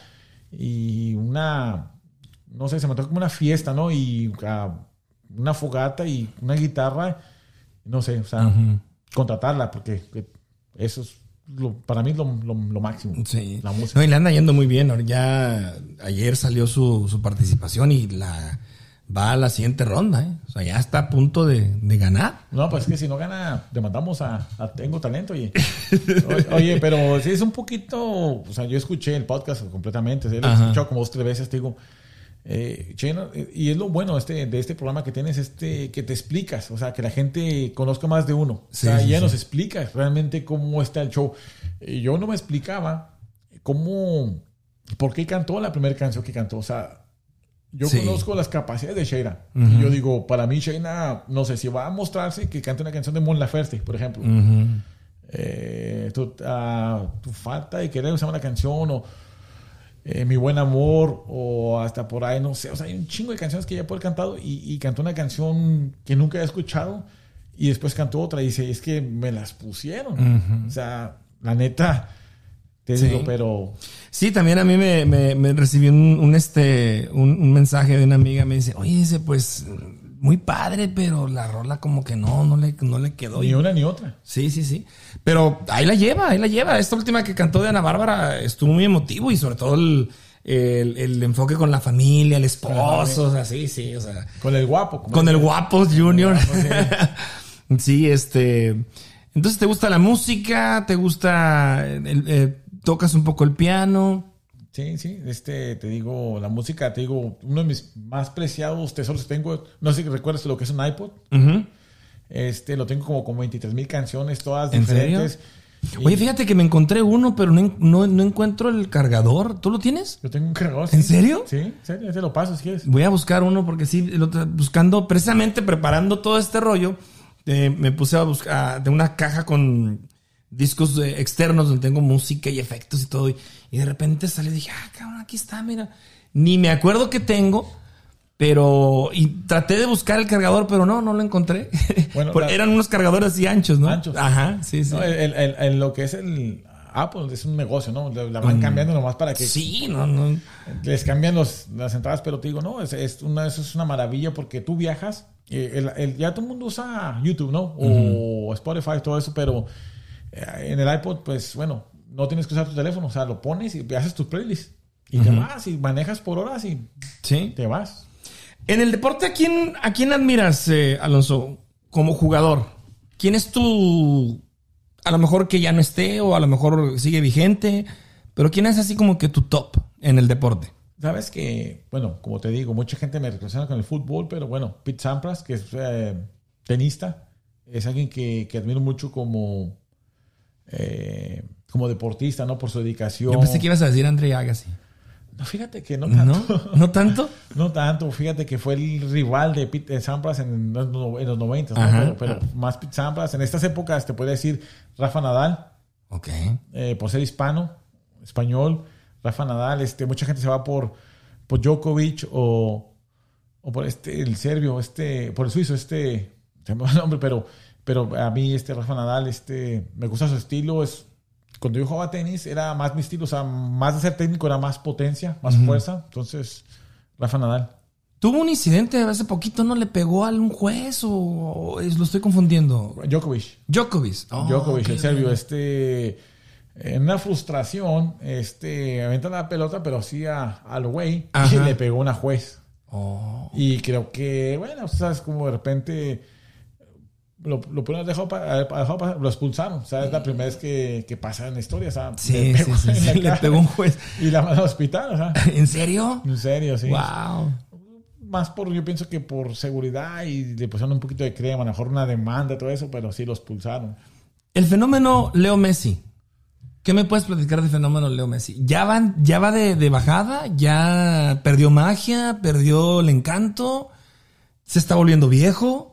y una, no sé, se me toca como una fiesta, ¿no? Y una fogata y una guitarra, no sé, o sea, contratarla, porque eso es para mí lo, lo, máximo. Sí. La música. No, y le anda yendo muy bien. Ya ayer salió su, su participación y la va a la siguiente ronda, ¿eh? O sea, ya está a punto de, ganar. No, pues es que si no gana, demandamos a, a Tengo Talento, oye. oye, pero sí es un poquito, o sea, yo escuché el podcast completamente, lo he escuchado como dos tres veces, te digo, eh, y es lo bueno este, de este programa que tienes, este, que te explicas, o sea, que la gente conozca más de uno. o sea, ya nos explica realmente cómo está el show. yo no me explicaba cómo, por qué cantó la primera canción que cantó, o sea, yo conozco las capacidades de Sheila. Y yo digo, para mí Sheila, no sé, si va a mostrarse que cante una canción de Mon Laferte, por ejemplo. Eh, tu, ah, tu, falta de querer usar una canción o eh, Mi buen amor o hasta por ahí, no sé. O sea, hay un chingo de canciones que ella puede haber cantado y, y cantó una canción que nunca había escuchado y después cantó otra y dice, es que me las pusieron. O sea, la neta te digo, pero... Sí, también a mí me, me, recibí un, este, un, mensaje de una amiga, me dice, oye, dice, pues muy padre, pero la rola como que no, no le, no le quedó. Ni una ni otra. Sí, sí, sí. Pero ahí la lleva, ahí la lleva. Esta última que cantó de Ana Bárbara estuvo muy emotivo y sobre todo el, el, enfoque con la familia, el esposo, o sea, sí, sí, o sea. Con el guapo. Con el guapo junior. sí. este... Entonces, ¿te gusta la música? ¿Te gusta el, eh, tocas un poco el piano. Sí, sí, este, te digo, la música, te digo, uno de mis más preciados tesoros tengo, no sé si recuerdas lo que es un iPod. Este, lo tengo como con 23 mil canciones, todas diferentes. Oye, fíjate que me encontré uno, pero no, encuentro el cargador. ¿Tú lo tienes? Yo tengo un cargador. ¿En serio? Sí, en serio, te lo paso si quieres. Voy a buscar uno porque sí, buscando, precisamente preparando todo este rollo, eh, me puse a buscar de una caja con discos externos donde tengo música y efectos y todo. Y, de repente salió y dije, ah, cabrón, aquí está, mira. Ni me acuerdo que tengo, pero. Y traté de buscar el cargador, pero no, no lo encontré. Bueno, eran unos cargadores así anchos, ¿no? Anchos. Ajá, sí, sí. el, lo que es el. Apple es un negocio, ¿no? La van mm. cambiando nomás para que. Sí, no, no. Les cambian los, las entradas, pero te digo, no, es, es una, eso es una maravilla porque tú viajas. Eh, el, ya todo el mundo usa YouTube, ¿no? O Spotify, todo eso, pero en el iPod, pues bueno, no tienes que usar tu teléfono, o sea, lo pones y haces tus playlists. Y te vas y manejas por horas y ¿Sí? te vas. En el deporte, ¿a quién, a quién admiras, eh, Alonso, como jugador? ¿Quién es tu, a lo mejor que ya no esté o a lo mejor sigue vigente, pero quién es así como que tu top en el deporte? Sabes que, bueno, como te digo, mucha gente me relaciona con el fútbol, pero bueno, Pete Sampras, que es eh, tenista, es alguien que, que admiro mucho como, eh, como deportista, ¿no? Por su dedicación. Yo pensé que ibas a decir André Agassi. No, fíjate que no tanto. ¿No? tanto? no tanto. Fíjate que fue el rival de Pete Sampras en, los 90, pero, más Pete Sampras. En estas épocas te puede decir Rafa Nadal. Ok. Eh, por ser hispano, español. Rafa Nadal. Este, mucha gente se va por, por Djokovic o, o por este, el serbio, este, por el suizo, este, se me va el nombre, pero pero a mí, este Rafa Nadal, este, me gusta su estilo. Es, cuando yo jugaba tenis, era más mi estilo. O sea, más de ser técnico, era más potencia, más fuerza. Entonces, Rafa Nadal. Tuvo un incidente hace poquito, ¿no? ¿Le pegó a un juez o, lo estoy confundiendo? Djokovic. Djokovic. Oh, Djokovic, el serbio. Este, en una frustración, este, aventa la pelota, pero así al güey y le pegó una juez. Oh. Y creo que, bueno, sabes, como de repente lo, lo dejado para, lo expulsaron. O sea, es la primera vez que, que pasa en la historia. O sea, sí, sí, sí, le pegó un juez. Y la mandó al hospital. O sea. ¿En serio? En serio, sí. Wow. Más por, yo pienso que por seguridad y le pusieron un poquito de crema, a lo mejor una demanda, todo eso, pero sí lo expulsaron. El fenómeno Leo Messi. ¿Qué me puedes platicar del fenómeno Leo Messi? ¿Ya, van, ya va de, de bajada? ¿Ya perdió magia? ¿Perdió el encanto? ¿Se está volviendo viejo?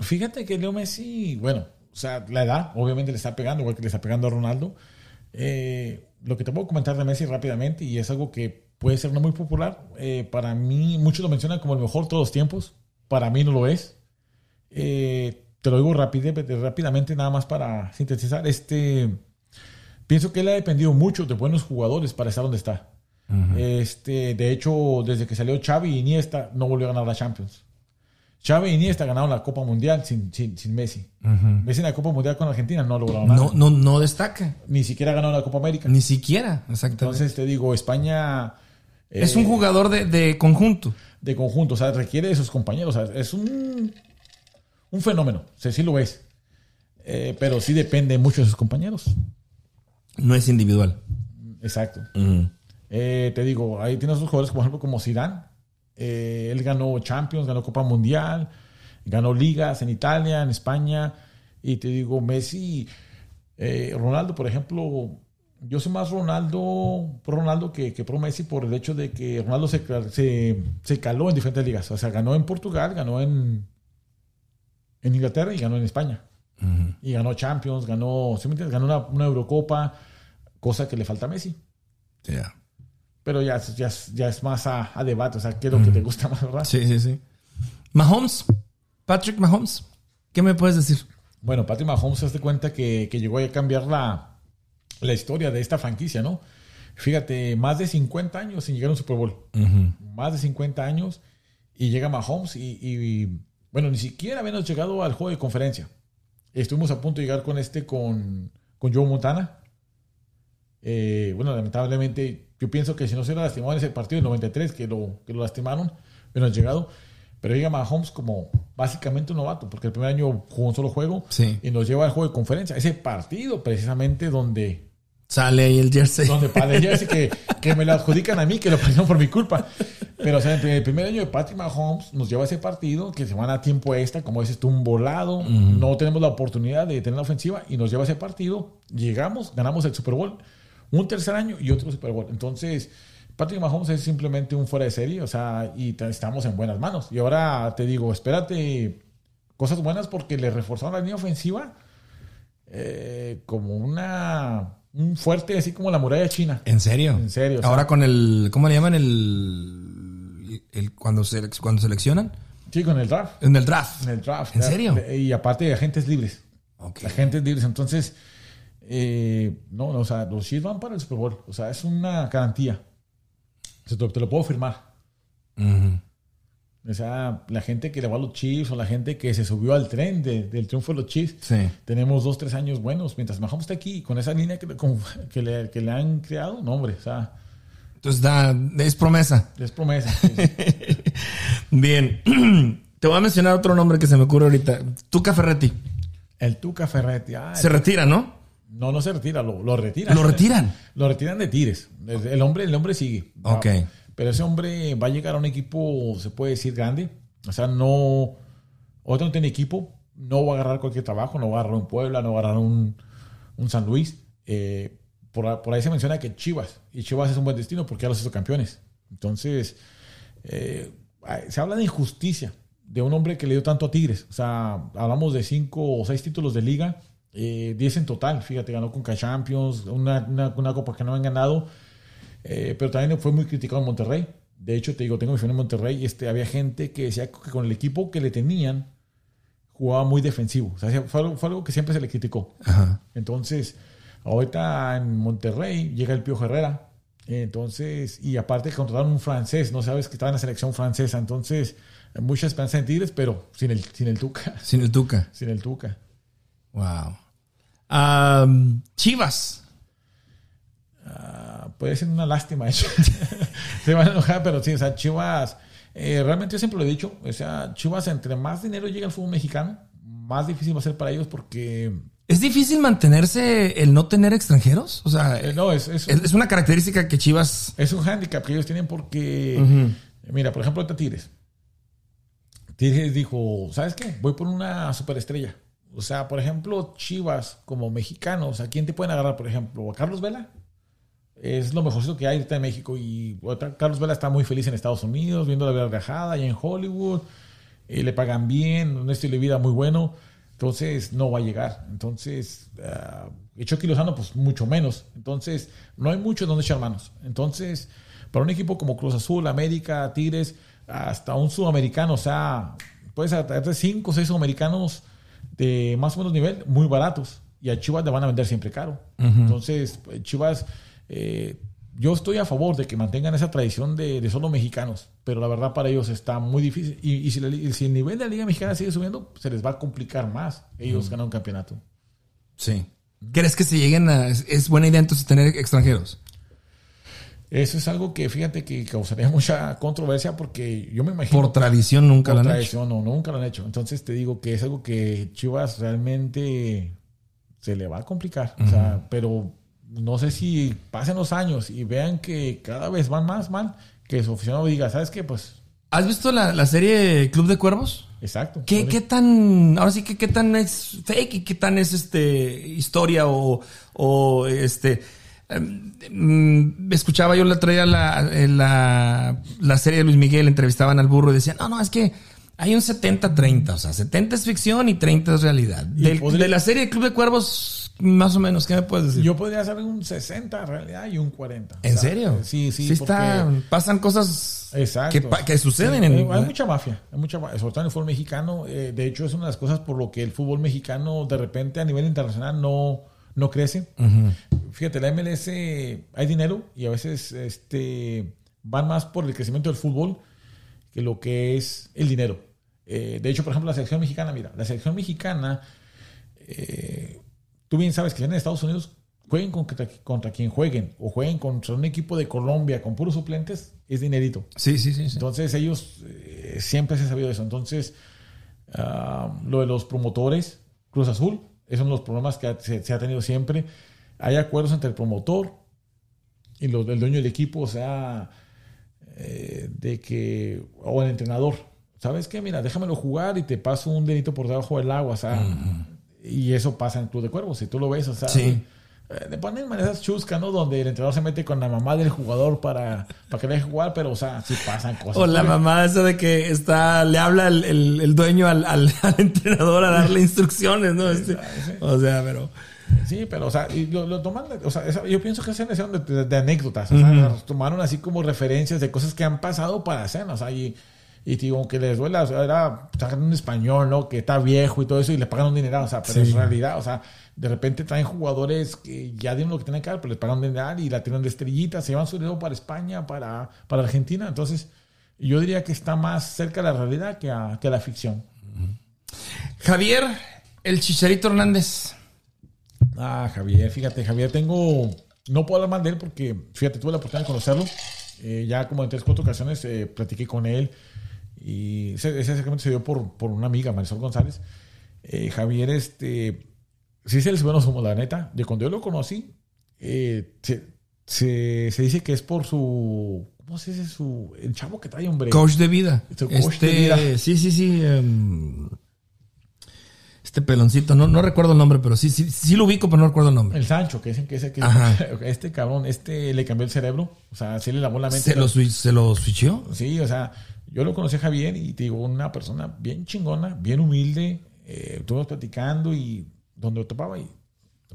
Fíjate que Leo Messi, bueno, o sea, la edad obviamente le está pegando, igual que le está pegando a Ronaldo. Eh, lo que te puedo comentar de Messi rápidamente, y es algo que puede ser no muy popular, eh, para mí, muchos lo mencionan como el mejor de todos los tiempos, para mí no lo es. Eh, te lo digo rápidamente, nada más para sintetizar. Este, pienso que él ha dependido mucho de buenos jugadores para estar donde está. este, de hecho, desde que salió Xavi y Iniesta, no volvió a ganar la Champions. Xavi y Iniesta ganaron la Copa Mundial sin, sin, sin Messi. Messi en la Copa Mundial con Argentina no logrado nada. No, no, no destaca. Ni siquiera ganó la Copa América. Ni siquiera, exactamente. Entonces te digo, España... es un eh, jugador de, de conjunto. de conjunto, o sea, requiere de sus compañeros. O sea, es un, un fenómeno, o sea, sí lo es. Eh, pero sí depende mucho de sus compañeros. No es individual. Exacto. Eh, te digo, ahí tienes otros jugadores, por ejemplo, como Zidane. Eh, él ganó Champions, ganó Copa Mundial, ganó ligas en Italia, en España. Y te digo, Messi, eh, Ronaldo, por ejemplo, yo soy más Ronaldo, pro Ronaldo que, que pro Messi por el hecho de que Ronaldo se, se, se caló en diferentes ligas. O sea, ganó en Portugal, ganó en, en Inglaterra y ganó en España. Y ganó Champions, ganó, ¿sí me entiendes? ganó una, una Eurocopa, cosa que le falta a Messi. Yeah. Pero ya, es- ya, ya es más a, a debate, o sea, ¿qué es lo que te gusta más, verdad? Sí, sí, sí. Mahomes, Patrick Mahomes, ¿qué me puedes decir? Bueno, Patrick Mahomes hace cuenta que, que llegó a cambiar la, la historia de esta franquicia, ¿no? Fíjate, más de 50 años sin llegar a un Super Bowl. Más de 50 años y llega Mahomes y, y, bueno, ni siquiera habíamos llegado al juego de conferencia. Estuvimos a punto de llegar con este, con, con Joe Montana. Eh, bueno, lamentablemente, yo pienso que si no se hubiera lastimado en ese partido del 93, que lo, que lo lastimaron, hubiéramos llegado. Pero llega Mahomes como básicamente un novato, porque el primer año jugó un solo juego Sí. y nos lleva al juego de conferencia. Ese partido, precisamente, donde Sale ahí el jersey. donde para el jersey que, que me lo adjudican a mí, que lo perdieron por mi culpa. Pero, o sea, entre el primer año de Patrick Mahomes nos lleva a ese partido que se van a tiempo extra, como dices tú, un volado. No tenemos la oportunidad de tener la ofensiva y nos lleva a ese partido. Llegamos, ganamos el Super Bowl. Un tercer año y otro Super Bowl. Entonces, Patrick Mahomes es simplemente un fuera de serie, o sea, y estamos en buenas manos. Y ahora te digo, espérate cosas buenas porque le reforzaron la línea ofensiva eh, como una un fuerte así como la muralla china. ¿En serio? En serio, o sea- Ahora con el, ¿cómo le llaman? El, el cuando, se, cuando seleccionan. Sí, con el draft. En el draft. En el draft. ¿En ya. serio? Y aparte de agentes libres. Ok. Agentes libres. Entonces, eh, no, no, o sea, los Chiefs van para el Super Bowl. O sea, es una garantía. O sea, te, te lo puedo firmar. O sea, la gente que le va a los Chiefs o la gente que se subió al tren de- del triunfo de los Chiefs. Sí. Tenemos dos, tres años buenos. Mientras Mahomes está aquí, con esa línea que, le- con- que, le, que le han creado, no, hombre, o sea, Entonces da, es promesa. es promesa. Bien. Te voy a mencionar otro nombre que se me ocurre ahorita. Tuca Ferretti. El Tuca Ferretti. ah, Se retira, ¿no? No, no se retira, lo, lo retiran. Lo retiran. Lo retiran de Tigres. El hombre, el hombre sigue. Ok. Pero ese hombre va a llegar a un equipo, se puede decir, grande. O sea, no. Otro no tiene equipo. No va a agarrar cualquier trabajo. No va a agarrar un Puebla, no va a agarrar un, un San Luis. Eh, por, por ahí se menciona que Chivas. Y Chivas es un buen destino porque ya los hizo campeones. Entonces, eh, se habla de injusticia de un hombre que le dio tanto a Tigres. O sea, hablamos de cinco o seis títulos de liga, eh, 10 en total. Fíjate, ganó con Champions, una, una, una copa que no han ganado. Eh, pero también fue muy criticado en Monterrey. De hecho, te digo, tengo mi familia en Monterrey y este, había gente que decía que con el equipo que le tenían jugaba muy defensivo. O sea, fue algo, fue algo que siempre se le criticó. Ajá. Entonces, ahorita en Monterrey llega el Pío Herrera. Entonces, y aparte contrataron un francés, no sabes que estaba en la selección francesa. Entonces, mucha esperanza en Tigres, pero sin el, sin el Tuca. Sin el Tuca. Sin el Tuca. Wow. Chivas. Ah, puede ser una lástima eso. Se van a enojar, pero sí, o sea, Chivas, eh, realmente yo siempre lo he dicho, o sea, Chivas, entre más dinero llega al fútbol mexicano, más difícil va a ser para ellos porque, ¿Es difícil mantenerse el no tener extranjeros? O sea, eh, no, es, es, es, es una característica que Chivas. es un hándicap que ellos tienen porque, mira, por ejemplo, ahorita Tigres. Tigres dijo, ¿sabes qué? Voy por una superestrella. O sea, por ejemplo, Chivas como mexicanos, ¿a quién te pueden agarrar, por ejemplo? ¿A Carlos Vela? Es lo mejorcito que hay ahorita en México y Carlos Vela está muy feliz en Estados Unidos, viendo la vida rajada y en Hollywood. eh, le pagan bien, un estilo de vida muy bueno. Entonces no va a llegar. Entonces, y Chucky Lozano, pues mucho menos. Entonces, no hay mucho donde echar manos. Entonces, para un equipo como Cruz Azul, América, Tigres, hasta un sudamericano, o sea, puedes traerte cinco o seis sudamericanos de más o menos nivel, muy baratos. Y a Chivas le van a vender siempre caro. Entonces, Chivas, eh, yo estoy a favor de que mantengan esa tradición de, de solo mexicanos, pero la verdad para ellos está muy difícil. Y, y si, la li- si el nivel de la Liga Mexicana sigue subiendo, se les va a complicar más ellos ganar un campeonato. Sí. ¿Crees que se lleguen a... Es buena idea entonces tener extranjeros? Eso es algo que fíjate que causaría mucha controversia porque yo me imagino... Por tradición nunca por lo han hecho. tradición, no, nunca lo han hecho. Entonces te digo que es algo que Chivas realmente se le va a complicar. O sea, pero no sé si pasen los años y vean que cada vez van más mal, que su aficionado diga, ¿sabes qué? Pues, ¿Has visto la, la serie Club de Cuervos? exacto. ¿Qué, qué tan, ahora sí que qué tan es fake y qué tan es este historia o, o este, escuchaba yo la traía la, en la, la serie de Luis Miguel, entrevistaban al burro y decían, no, no, es que hay un 70-30, o sea, 70 es ficción y 30 es realidad. Y Del- podría- de la serie Club de Cuervos, más o menos, ¿qué me puedes decir? Yo podría hacer un 60 en realidad y un 40. ¿En O sea, serio? Sí, sí. Sí está, pasan cosas Exacto. que, que suceden Sí, en... hay, mucha mafia, hay mucha sobre todo en el fútbol mexicano. eh, de hecho, es una de las cosas por lo que el fútbol mexicano de repente a nivel internacional no, no crece. Fíjate, la MLS hay dinero y a veces este, van más por el crecimiento del fútbol que lo que es el dinero. Eh, de hecho, por ejemplo, la selección mexicana, mira, la selección mexicana, eh, tú bien sabes que en Estados Unidos jueguen contra, contra quien jueguen o jueguen contra un equipo de Colombia con puros suplentes, es dinerito. Sí, sí, sí. sí. Entonces ellos eh, siempre se ha sabido eso. Entonces, ah, lo de los promotores, Cruz Azul, esos son los problemas que se ha tenido siempre. Hay acuerdos entre el promotor y los, el dueño del equipo, o sea, eh, de que, o el entrenador, ¿sabes qué? Mira, déjamelo jugar y te paso un dedito por debajo del agua, o sea, y eso pasa en el Club de Cuervos, si tú lo ves, o sea, Sí. Eh, le ponen maneras chuscas, ¿no? Donde el entrenador se mete con la mamá del jugador para, para que deje jugar, pero, o sea, sí pasan cosas. O la mamá esa de que está, le habla el, el- el dueño al, al- al entrenador a darle instrucciones, ¿no? Este, o sea, pero. Sí, pero, o sea, y lo, lo toman, o sea, yo pienso que es una de, de- de anécdotas, o sea, las tomaron así como referencias de cosas que han pasado para hacer, o sea, y, y digo, aunque les duela, o sea, era sacan un español, ¿no? Que está viejo y todo eso y le pagan un dineral, o sea, pero Sí. en realidad, o sea, de repente traen jugadores que ya dieron lo que tienen que dar, pero les pagan un dineral y la tienen de estrellitas, se llevan su dinero para España, para, para Argentina, entonces yo diría que está más cerca de la realidad que a, que a la ficción. Javier, el Chicharito Hernández. Ah, Javier, fíjate, Javier, tengo. No puedo hablar mal de él porque, fíjate, tuve la oportunidad de conocerlo. Eh, ya como en tres, cuatro ocasiones eh, platiqué con él. Y ese, ese acercamiento se dio por, por una amiga, Marisol González. Eh, Javier, este. Sí se le subieron los humos, la neta. De cuando yo lo conocí, eh, se, se, se dice que es por su. ¿Cómo se dice? Su, el chavo que trae, hombre. Coach de vida. Este coach Este, de vida. Sí, sí, sí. em, este peloncito, no, no recuerdo el nombre, pero sí, sí, sí lo ubico, pero no recuerdo el nombre. El Sancho, que dicen que ese que este cabrón, este le cambió el cerebro. O sea, sí le lavó la mente. ¿Se lo, se lo switchó? Sí, o sea, yo lo conocí a Javier y te digo, una persona bien chingona, bien humilde. Eh, estuvimos platicando y donde lo topaba. Y,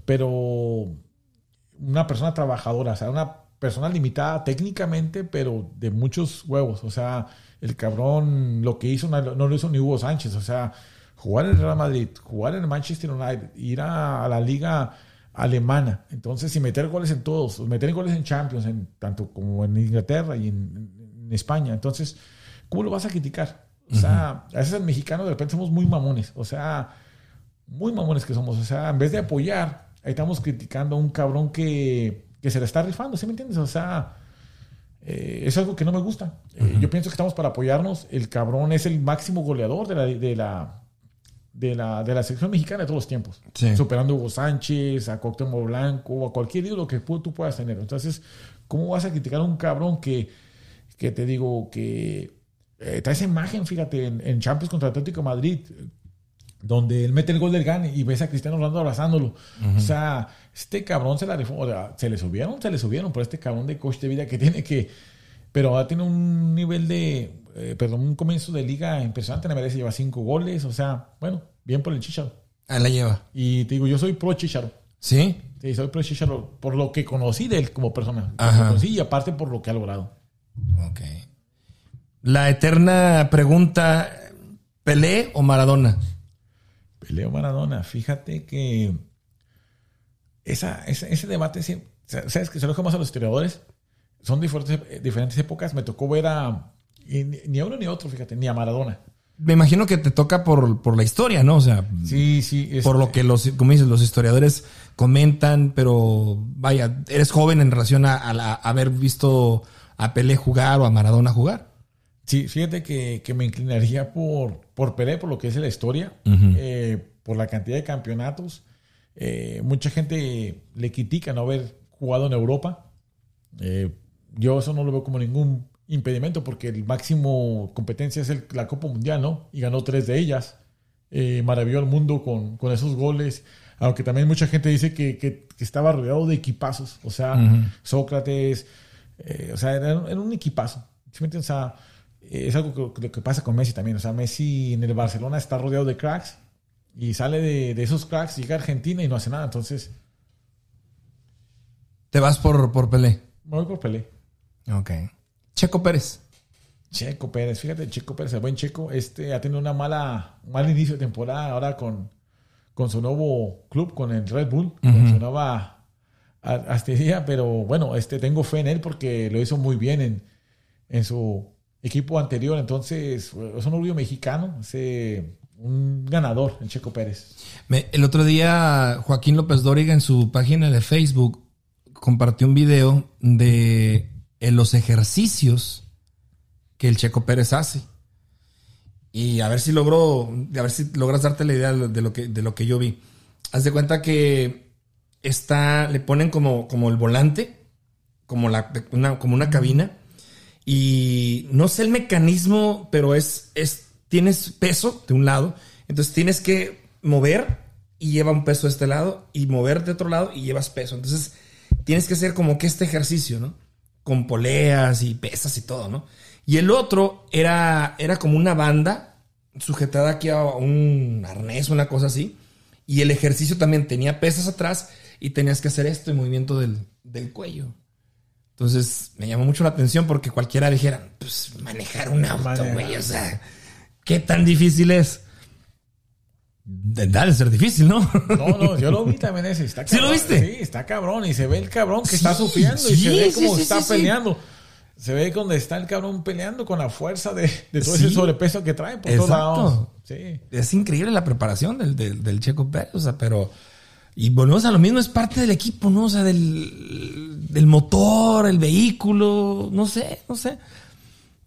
pero una persona trabajadora, o sea, una persona limitada técnicamente, pero de muchos huevos. O sea, el cabrón lo que hizo no, lo hizo ni Hugo Sánchez. O sea, jugar en el Real Madrid, jugar en el Manchester United, ir a, a la liga alemana. Entonces, y meter goles en todos, meter goles en Champions, en, tanto como en Inglaterra y en, en España. Entonces, ¿cómo lo vas a criticar? O sea, a veces el mexicano de repente somos muy mamones. O sea, muy mamones que somos. O sea, en vez de apoyar, ahí estamos criticando a un cabrón que, que se le está rifando, ¿sí me entiendes? O sea, eh, es algo que no me gusta. Eh, yo pienso que estamos para apoyarnos. El cabrón es el máximo goleador de la, de la, de la, de la selección mexicana de todos los tiempos. Sí. Superando a Hugo Sánchez, a Cuauhtémoc Blanco, a cualquier ídolo que tú puedas tener. Entonces, ¿cómo vas a criticar a un cabrón que, que te digo que eh, trae esa imagen, fíjate, en, en Champions contra Atlético de Madrid, donde él mete el gol del gane y ves a Cristiano Ronaldo abrazándolo. O sea, este cabrón se la rifó. O sea, se le subieron, se le subieron por este cabrón de coche de vida que tiene que. Pero ahora tiene un nivel de. eh, perdón, un comienzo de liga impresionante. Me merece lleva cinco goles. O sea, bueno, bien por el Chicharo. Ahí la lleva. Y te digo, yo soy pro Chicharo. ¿Sí? Sí, soy pro Chicharo por lo que conocí de él como persona. Ajá. Conocí y aparte por lo que ha logrado. Ok. La eterna pregunta, ¿Pelé o Maradona? Peleo Maradona, fíjate que esa, ese, ese debate, sabes que se lo dejo más a los historiadores, son diferentes, diferentes épocas. Me tocó ver a ni a uno ni a otro, fíjate, ni a Maradona. Me imagino que te toca por, por la historia, ¿no? O sea, sí, sí. Por lo que los, como dices, los historiadores comentan, pero vaya, eres joven en relación a, haber visto a Pelé jugar o a Maradona jugar. Sí, fíjate que, me inclinaría por, por Pelé, por lo que es la historia, eh, por la cantidad de campeonatos. Eh, mucha gente le critica no haber jugado en Europa. Eh, yo eso no lo veo como ningún impedimento porque el máximo competencia es el, la Copa Mundial, ¿no? Y ganó tres de ellas. Maravilló al mundo con, con, esos goles. Aunque también mucha gente dice que, que, estaba rodeado de equipazos. O sea, Sócrates, eh, o sea, era, un equipazo. O sea, es algo que, que, pasa con Messi también. O sea, Messi en el Barcelona está rodeado de cracks y sale de, de esos cracks, llega a Argentina y no hace nada. Entonces. ¿Te vas por, por Pelé? voy por Pelé. Ok. Checo Pérez. Checo Pérez, fíjate, Checo Pérez, el buen Checo, este ha tenido una mala, un mal inicio de temporada ahora con, con su nuevo club, con el Red Bull, con su nueva día, pero bueno, este tengo fe en él porque lo hizo muy bien en, en su equipo anterior, entonces es un orgullo mexicano, es un ganador, el Checo Pérez. el otro día Joaquín López Dóriga en su página de Facebook compartió un video de en los ejercicios que el Checo Pérez hace. Y a ver si logro, a ver si logras darte la idea de lo que, de lo que yo vi. Haz de cuenta que está, le ponen como, como el volante, como, la, como una cabina. Y no sé el mecanismo, pero es, es, tienes peso de un lado. Entonces tienes que mover y lleva un peso de este lado y mover de otro lado y llevas peso. Entonces tienes que hacer como que este ejercicio, ¿no? con poleas y pesas y todo, ¿no? Y el otro era, era como una banda sujetada aquí a un arnés, una cosa así. Y el ejercicio también tenía pesas atrás y tenías que hacer esto, el movimiento del, cuello. Entonces me llamó mucho la atención porque cualquiera dijera, pues manejar un auto, güey, o sea, ¿qué tan difícil es? Debe ser difícil, ¿no? No, no, yo lo vi también ese. Está ¿Sí lo viste? Sí, está cabrón. Y se ve el cabrón que está sufriendo y se ve cómo está peleando. Se ve donde está el cabrón peleando con la fuerza de, todo ese sobrepeso que trae por todos lados. Sí. Es increíble la preparación del, del, Checo Pérez, o sea, pero. Y volvemos a lo mismo, es parte del equipo, ¿no? O sea, del, del motor, el vehículo, no sé, no sé.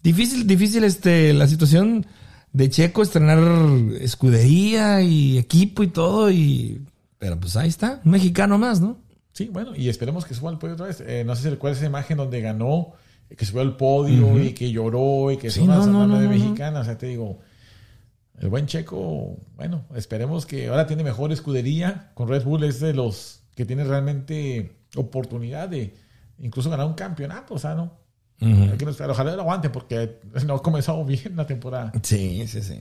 Difícil, difícil este, la situación de Checo estrenar escudería y equipo y todo. y Pero pues ahí está, un mexicano más, ¿no? Sí, bueno, y esperemos que suba al podio otra vez. Eh, no sé si recuerdas esa imagen donde ganó, que subió al podio y que lloró y que es una no, de mexicana. O sea, te digo, el buen Checo, bueno, esperemos que ahora tiene mejor escudería. Con Red Bull es de los que tiene realmente oportunidad de incluso ganar un campeonato. O sea, ¿no? Ojalá lo aguante porque no ha comenzado bien la temporada. Sí, sí, sí.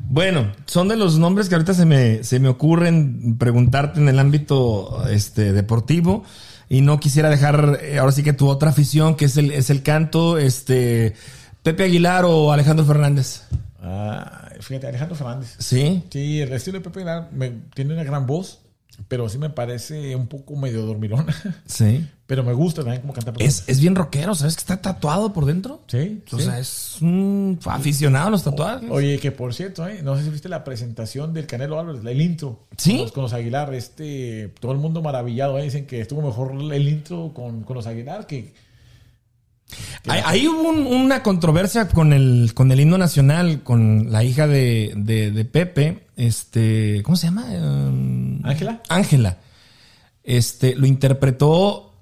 Bueno, son de los nombres que ahorita se me, se me ocurren preguntarte en el ámbito este, deportivo. Y no quisiera dejar eh, ahora sí que tu otra afición, que es el, es el canto, este Pepe Aguilar o Alejandro Fernández. Ah, fíjate, Alejandro Fernández. Sí. Sí, el estilo de Pepe Aguilar tiene una gran voz pero sí me parece un poco medio dormilón. Sí. Pero me gusta también como canta. Es, es, bien rockero, ¿sabes? Que está tatuado por dentro. Sí. O sea, es un aficionado a los tatuajes. Oye, que por cierto, ¿eh? no sé si viste la presentación del Canelo Álvarez, el intro. Sí. Con los, Aguilar, este, todo el mundo maravillado. ¿eh? Dicen que estuvo mejor el intro con, con los Aguilar que Ahí, hubo una controversia con el, con el himno nacional, con la hija de, Pepe, este, ¿cómo se llama? Um, Ángela. Ángela. Este, lo interpretó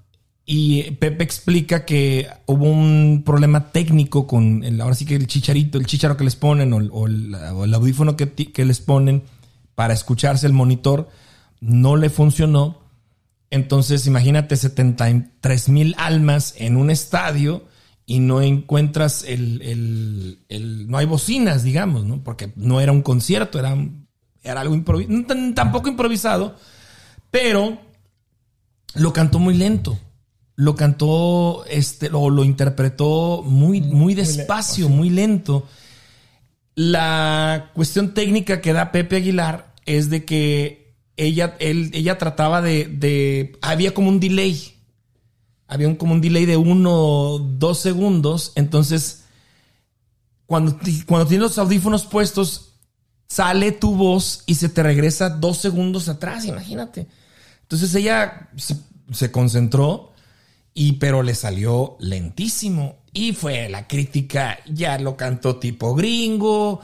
y Pepe explica que hubo un problema técnico con el, ahora sí que el chicharito, el chicharo que les ponen o, el, audífono que, que les ponen para escucharse el monitor, no le funcionó entonces, imagínate 73 mil almas en un estadio y no encuentras el, no hay bocinas, digamos, ¿no? Porque no era un concierto, era, era algo improvisado, tampoco improvisado, pero lo cantó muy lento. Lo cantó, este, lo, lo interpretó muy, muy despacio, muy lento. La cuestión técnica que da Pepe Aguilar es de que ella, él, ella trataba de, había como un delay. había un, como un delay de uno, dos segundos. Entonces, cuando, cuando tienes los audífonos puestos, sale tu voz y se te regresa dos segundos atrás, imagínate. Entonces ella se, se concentró y pero le salió lentísimo y fue la crítica, ya lo cantó tipo gringo,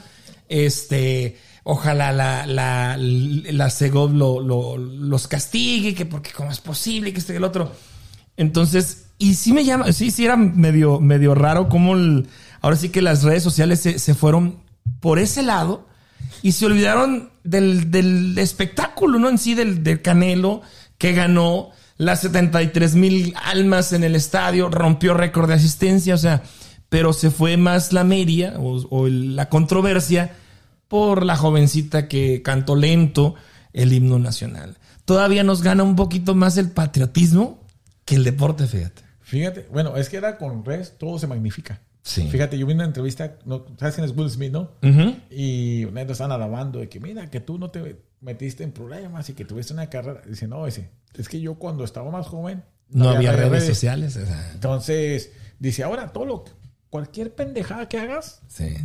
este, ojalá la, la, la Segov los castigue, que porque cómo es posible, que este y el otro. Entonces, y sí me llama, sí, sí era medio, medio raro cómo ahora sí que las redes sociales se, fueron por ese lado y se olvidaron del, del espectáculo, ¿no? En sí, del, del Canelo que ganó las 73 mil almas en el estadio, rompió récord de asistencia, o sea, pero se fue más la media o, la controversia por la jovencita que cantó lento el himno nacional. Todavía nos gana un poquito más el patriotismo que el deporte, fíjate. Fíjate, bueno, es que era con res, todo se magnifica. Sí. Fíjate, yo vi una entrevista, no, ¿sabes quién es Will Smith, no? Y una vez están alabando de que, mira, que tú no te metiste en problemas y que tuviste una carrera. Dice, no, ese, es que yo cuando estaba más joven. No, había, redes, sociales. Entonces, dice, ahora todo lo, cualquier pendejada que hagas, sí.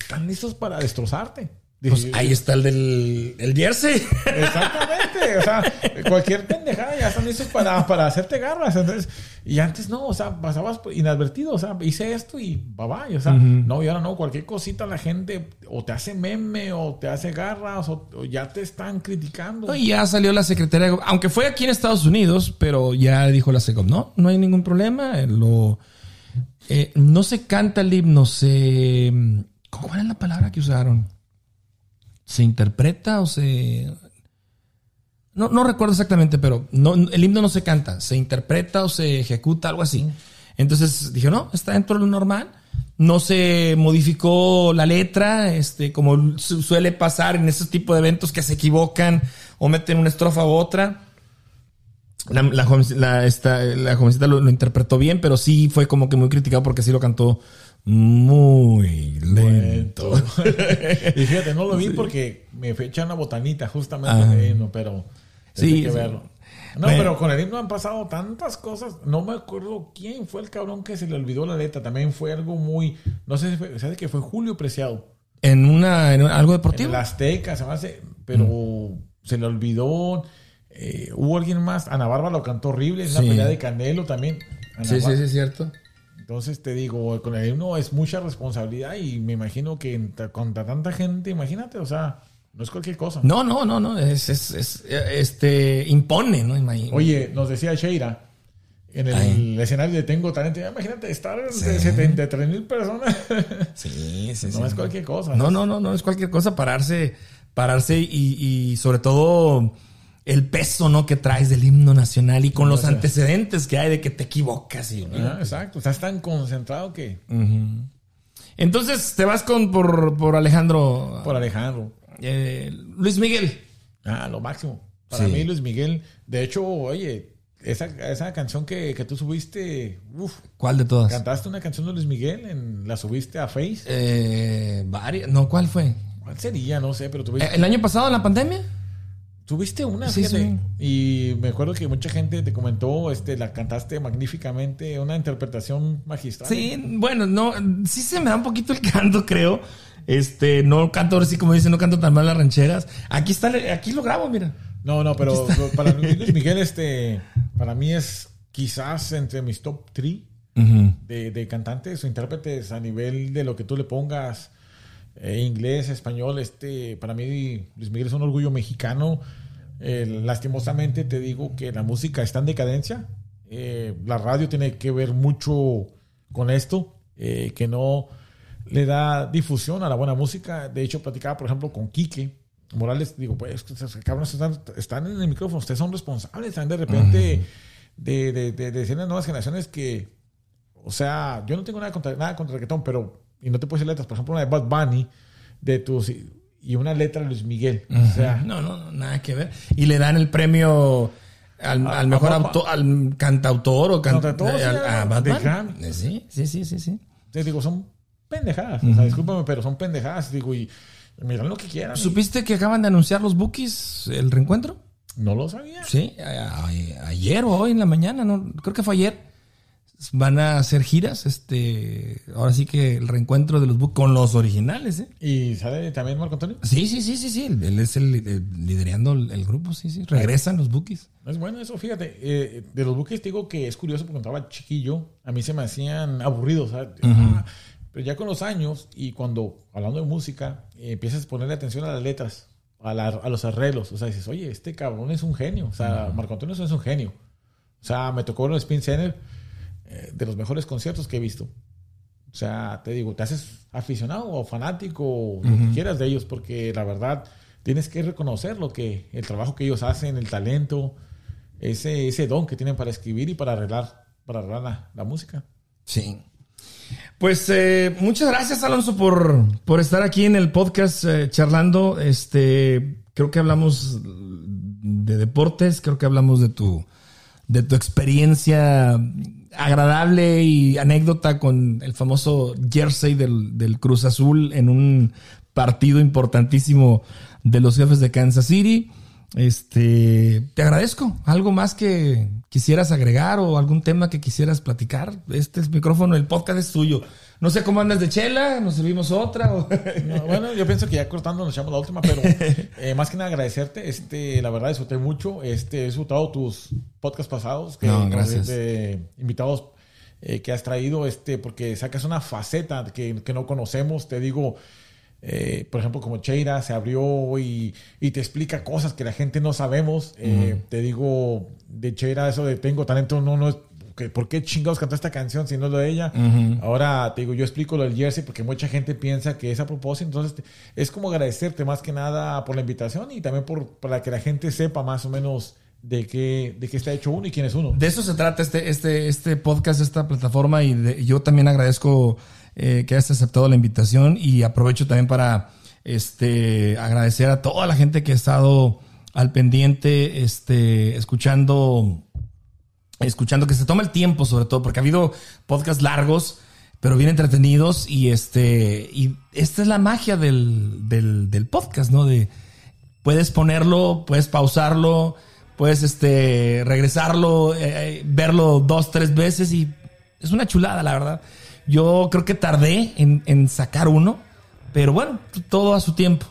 Están listos para destrozarte. Pues ahí está el del el jersey. Exactamente. O sea, cualquier pendejada ya están listos para, para hacerte garras. Entonces, y antes no, o sea, pasabas inadvertido. O sea, hice esto y bye bye. O sea, no, y ahora no, cualquier cosita la gente o te hace meme o te hace garras o, ya te están criticando. y ya salió la secretaria, aunque fue aquí en Estados Unidos, pero ya dijo la SECOM, no, no hay ningún problema. Eh, lo, eh, no se canta el himno, se. ¿Cuál es la palabra que usaron? se interpreta o se... No, no recuerdo exactamente, pero no, el himno no se canta, se interpreta o se ejecuta, algo así. Entonces dije, no, está dentro de lo normal. No se modificó la letra, este, como suele pasar en ese tipo de eventos que se equivocan o meten una estrofa u otra. La, la, jovencita, lo, lo, interpretó bien, pero sí fue como que muy criticado porque sí lo cantó muy lento. y fíjate, no lo vi porque me echar una botanita justamente pero sí, que verlo. No, pero con el himno han pasado tantas cosas. No me acuerdo quién fue el cabrón que se le olvidó la letra. También fue algo muy. No sé si fue. ¿Sabes que fue Julio Preciado? En una. En algo deportivo. En la Azteca, se me hace. Pero mm. se le olvidó. Eh, hubo alguien más. Ana Barba lo cantó horrible. En la pelea de Canelo también. sí, sí, sí, es cierto. Entonces te digo, con el himno es mucha responsabilidad y me imagino que contra tanta gente, imagínate, o sea, no es cualquier cosa. No, no, no, no, es, es, es este, impone, ¿no? Imagino. Oye, nos decía Sheira, en el escenario de Tengo Talento, imagínate estar de 73 mil personas. Sí, sí, No es cualquier cosa. No, no, no, no es cualquier cosa pararse, pararse y, y sobre todo el peso ¿no? que traes del himno nacional y con los antecedentes que hay de que te equivocas. Y, exacto, estás tan concentrado que... Entonces te vas con por, Alejandro. Por Alejandro. Eh, Luis Miguel. Ah, lo máximo. Para mí Luis Miguel. De hecho, oye, esa, canción que, tú subiste, ¿Cuál de todas? ¿Cantaste una canción de Luis Miguel? En, ¿La subiste a Face? Eh, varias. No, ¿cuál fue? ¿Cuál sería? No sé, pero tuviste... ¿El año pasado en la pandemia? Tuviste una, sí, sí. Y me acuerdo que mucha gente te comentó, este, la cantaste magníficamente, una interpretación magistral. Sí, bueno, no, sí se me da un poquito el canto, creo. Este, no canto así como dice, no canto tan mal las rancheras. Aquí está, aquí lo grabo, mira. No, no, pero para Luis Miguel, este, para mí es quizás entre mis top 3 de, de cantantes o intérpretes a nivel de lo que tú le pongas eh, inglés, español. Este, para mí, Luis Miguel es un orgullo mexicano. Eh, lastimosamente te digo que la música está en decadencia. Eh, la radio tiene que ver mucho con esto, que no le da difusión a la buena música. De hecho, platicaba, por ejemplo, con Quique Morales. Digo, pues, cabrones están, están, en el micrófono, ustedes son responsables. Están de repente de, de, de, las nuevas generaciones que, o sea, yo no tengo nada contra, nada contra el reggaetón, pero y no te puedes hacer letras, por ejemplo, una de Bad Bunny de tus y una letra de Luis Miguel. O sea, no, no, nada que ver. Y le dan el premio al, mejor autor, al cantautor o cantautor a, Bad Bunny. Sí, sí, sí, sí, sí. Te digo, son pendejadas. O sea, discúlpame, pero son pendejadas. Digo, y miran lo que quieran. ¿Supiste que acaban de anunciar los bookies el reencuentro? No lo sabía. Sí, ayer o hoy en la mañana, no, creo que fue ayer van a hacer giras. Este, ahora sí que el reencuentro de los Bookies con los originales, ¿eh? ¿Y sale también Marco Antonio? Sí, sí, sí, sí, sí. Él es el, liderando el, grupo, sí, sí. Regresan los Bookies. Es bueno eso, fíjate. Eh, de los Bookies digo que es curioso porque cuando estaba chiquillo, a mí se me hacían aburridos, ¿sabes? Ah, pero ya con los años y cuando, hablando de música, empiezas a ponerle atención a las letras, a, a, los arreglos. O sea, dices, oye, este cabrón es un genio. O sea, Marco Antonio es un genio. O sea, me tocó en el Spin Center eh, de los mejores conciertos que he visto. O sea, te digo, te haces aficionado o fanático, o lo que quieras de ellos, porque la verdad tienes que reconocer lo que, el trabajo que ellos hacen, el talento, ese, ese don que tienen para escribir y para arreglar, para arreglar la, música. Sí. Pues eh, muchas gracias, Alonso, por, por, estar aquí en el podcast eh, charlando. Este, creo que hablamos de deportes, creo que hablamos de tu, de tu experiencia agradable y anécdota con el famoso jersey del, Cruz Azul en un partido importantísimo de los jefes de Kansas City. Este, te agradezco. ¿Algo más que quisieras agregar o algún tema que quisieras platicar? Este es micrófono, el podcast es tuyo. No sé cómo andas de chela, nos servimos otra. bueno, yo pienso que ya cortando nos echamos la última, pero eh, más que nada agradecerte. Este, la verdad, disfruté mucho. Este, he disfrutado tus podcasts pasados. Que, no, gracias. De invitados eh, que has traído, este, porque sacas una faceta que, que no conocemos. Te digo, eh, por ejemplo, como Cheira se abrió y, y, te explica cosas que la gente no sabemos. Te digo, de Cheira, eso de tengo talento, no, no es ¿por qué chingados cantó esta canción si no es lo de ella? Ahora te digo, yo explico lo del jersey porque mucha gente piensa que es a propósito. Entonces, es como agradecerte más que nada por la invitación y también por, para que la gente sepa más o menos de qué, de qué está hecho uno y quién es uno. De eso se trata este, este, este podcast, esta plataforma y yo también agradezco eh, que hayas aceptado la invitación y aprovecho también para este, agradecer a toda la gente que ha estado al pendiente, este, escuchando escuchando, que se toma el tiempo sobre todo, porque ha habido podcasts largos, pero bien entretenidos y este, y esta es la magia del, del, podcast, ¿no? De, puedes ponerlo, puedes pausarlo, puedes este, regresarlo, eh, eh, verlo dos, tres veces y es una chulada, la verdad. Yo creo que tardé en, en sacar uno, pero bueno, todo a su tiempo,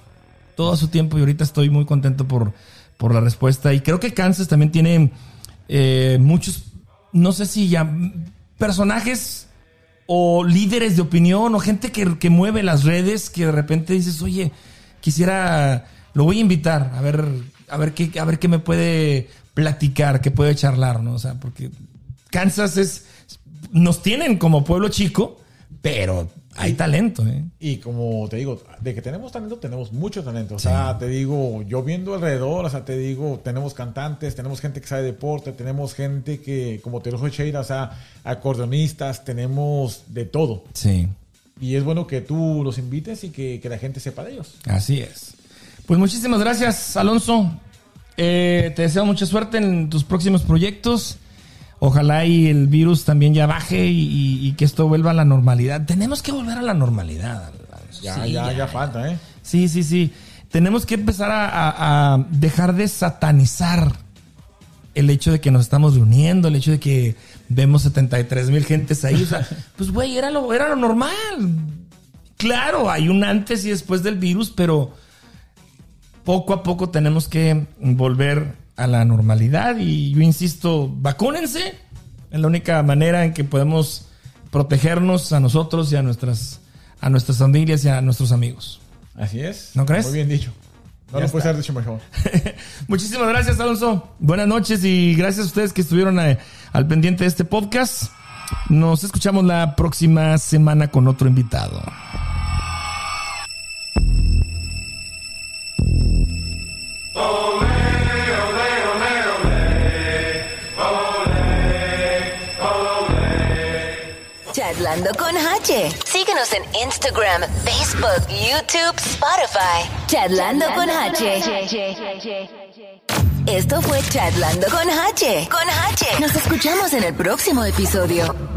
todo a su tiempo y ahorita estoy muy contento por, por la respuesta y creo que Kansas también tiene eh, muchos, no sé si ya, personajes o líderes de opinión o gente que, mueve las redes que de repente dices, oye, quisiera, lo voy a invitar a ver, a ver qué, a ver qué me puede platicar, qué puede charlar, ¿no? O sea, porque Kansas es, nos tienen como pueblo chico, pero hay talento, ¿eh? Y como te digo, de que tenemos talento, tenemos mucho talento. O sea, te digo, yo viendo alrededor, o sea, te digo, tenemos cantantes, tenemos gente que sabe deporte, tenemos gente que, como te dijo Sheira, o sea, acordeonistas, tenemos de todo. Sí. Y es bueno que tú los invites y que, la gente sepa de ellos. Así es. Pues muchísimas gracias, Alonso. Eh, te deseo mucha suerte en tus próximos proyectos. Ojalá y el virus también ya baje y, que esto vuelva a la normalidad. Tenemos que volver a la normalidad. Ya, ya, ya, falta, ¿eh? Sí, sí, sí. Tenemos que empezar a, dejar de satanizar el hecho de que nos estamos reuniendo, el hecho de que vemos 73 mil gentes ahí. O sea, pues, güey, era lo, era lo normal. Claro, hay un antes y después del virus, pero poco a poco tenemos que volver a la normalidad y yo insisto, vacúnense. Es la única manera en que podemos protegernos a nosotros y a nuestras, a nuestras familias y a nuestros amigos. Así es. ¿No crees? Muy bien dicho. No lo puede ser dicho mejor. Muchísimas gracias, Alonso. Buenas noches y gracias a ustedes que estuvieron eh, al pendiente de este podcast. Nos escuchamos la próxima semana con otro invitado. Charlando con H. Síguenos en Instagram, Facebook, YouTube, Spotify. Charlando, con H. Esto fue Charlando con H. Con H. Nos escuchamos en el próximo episodio.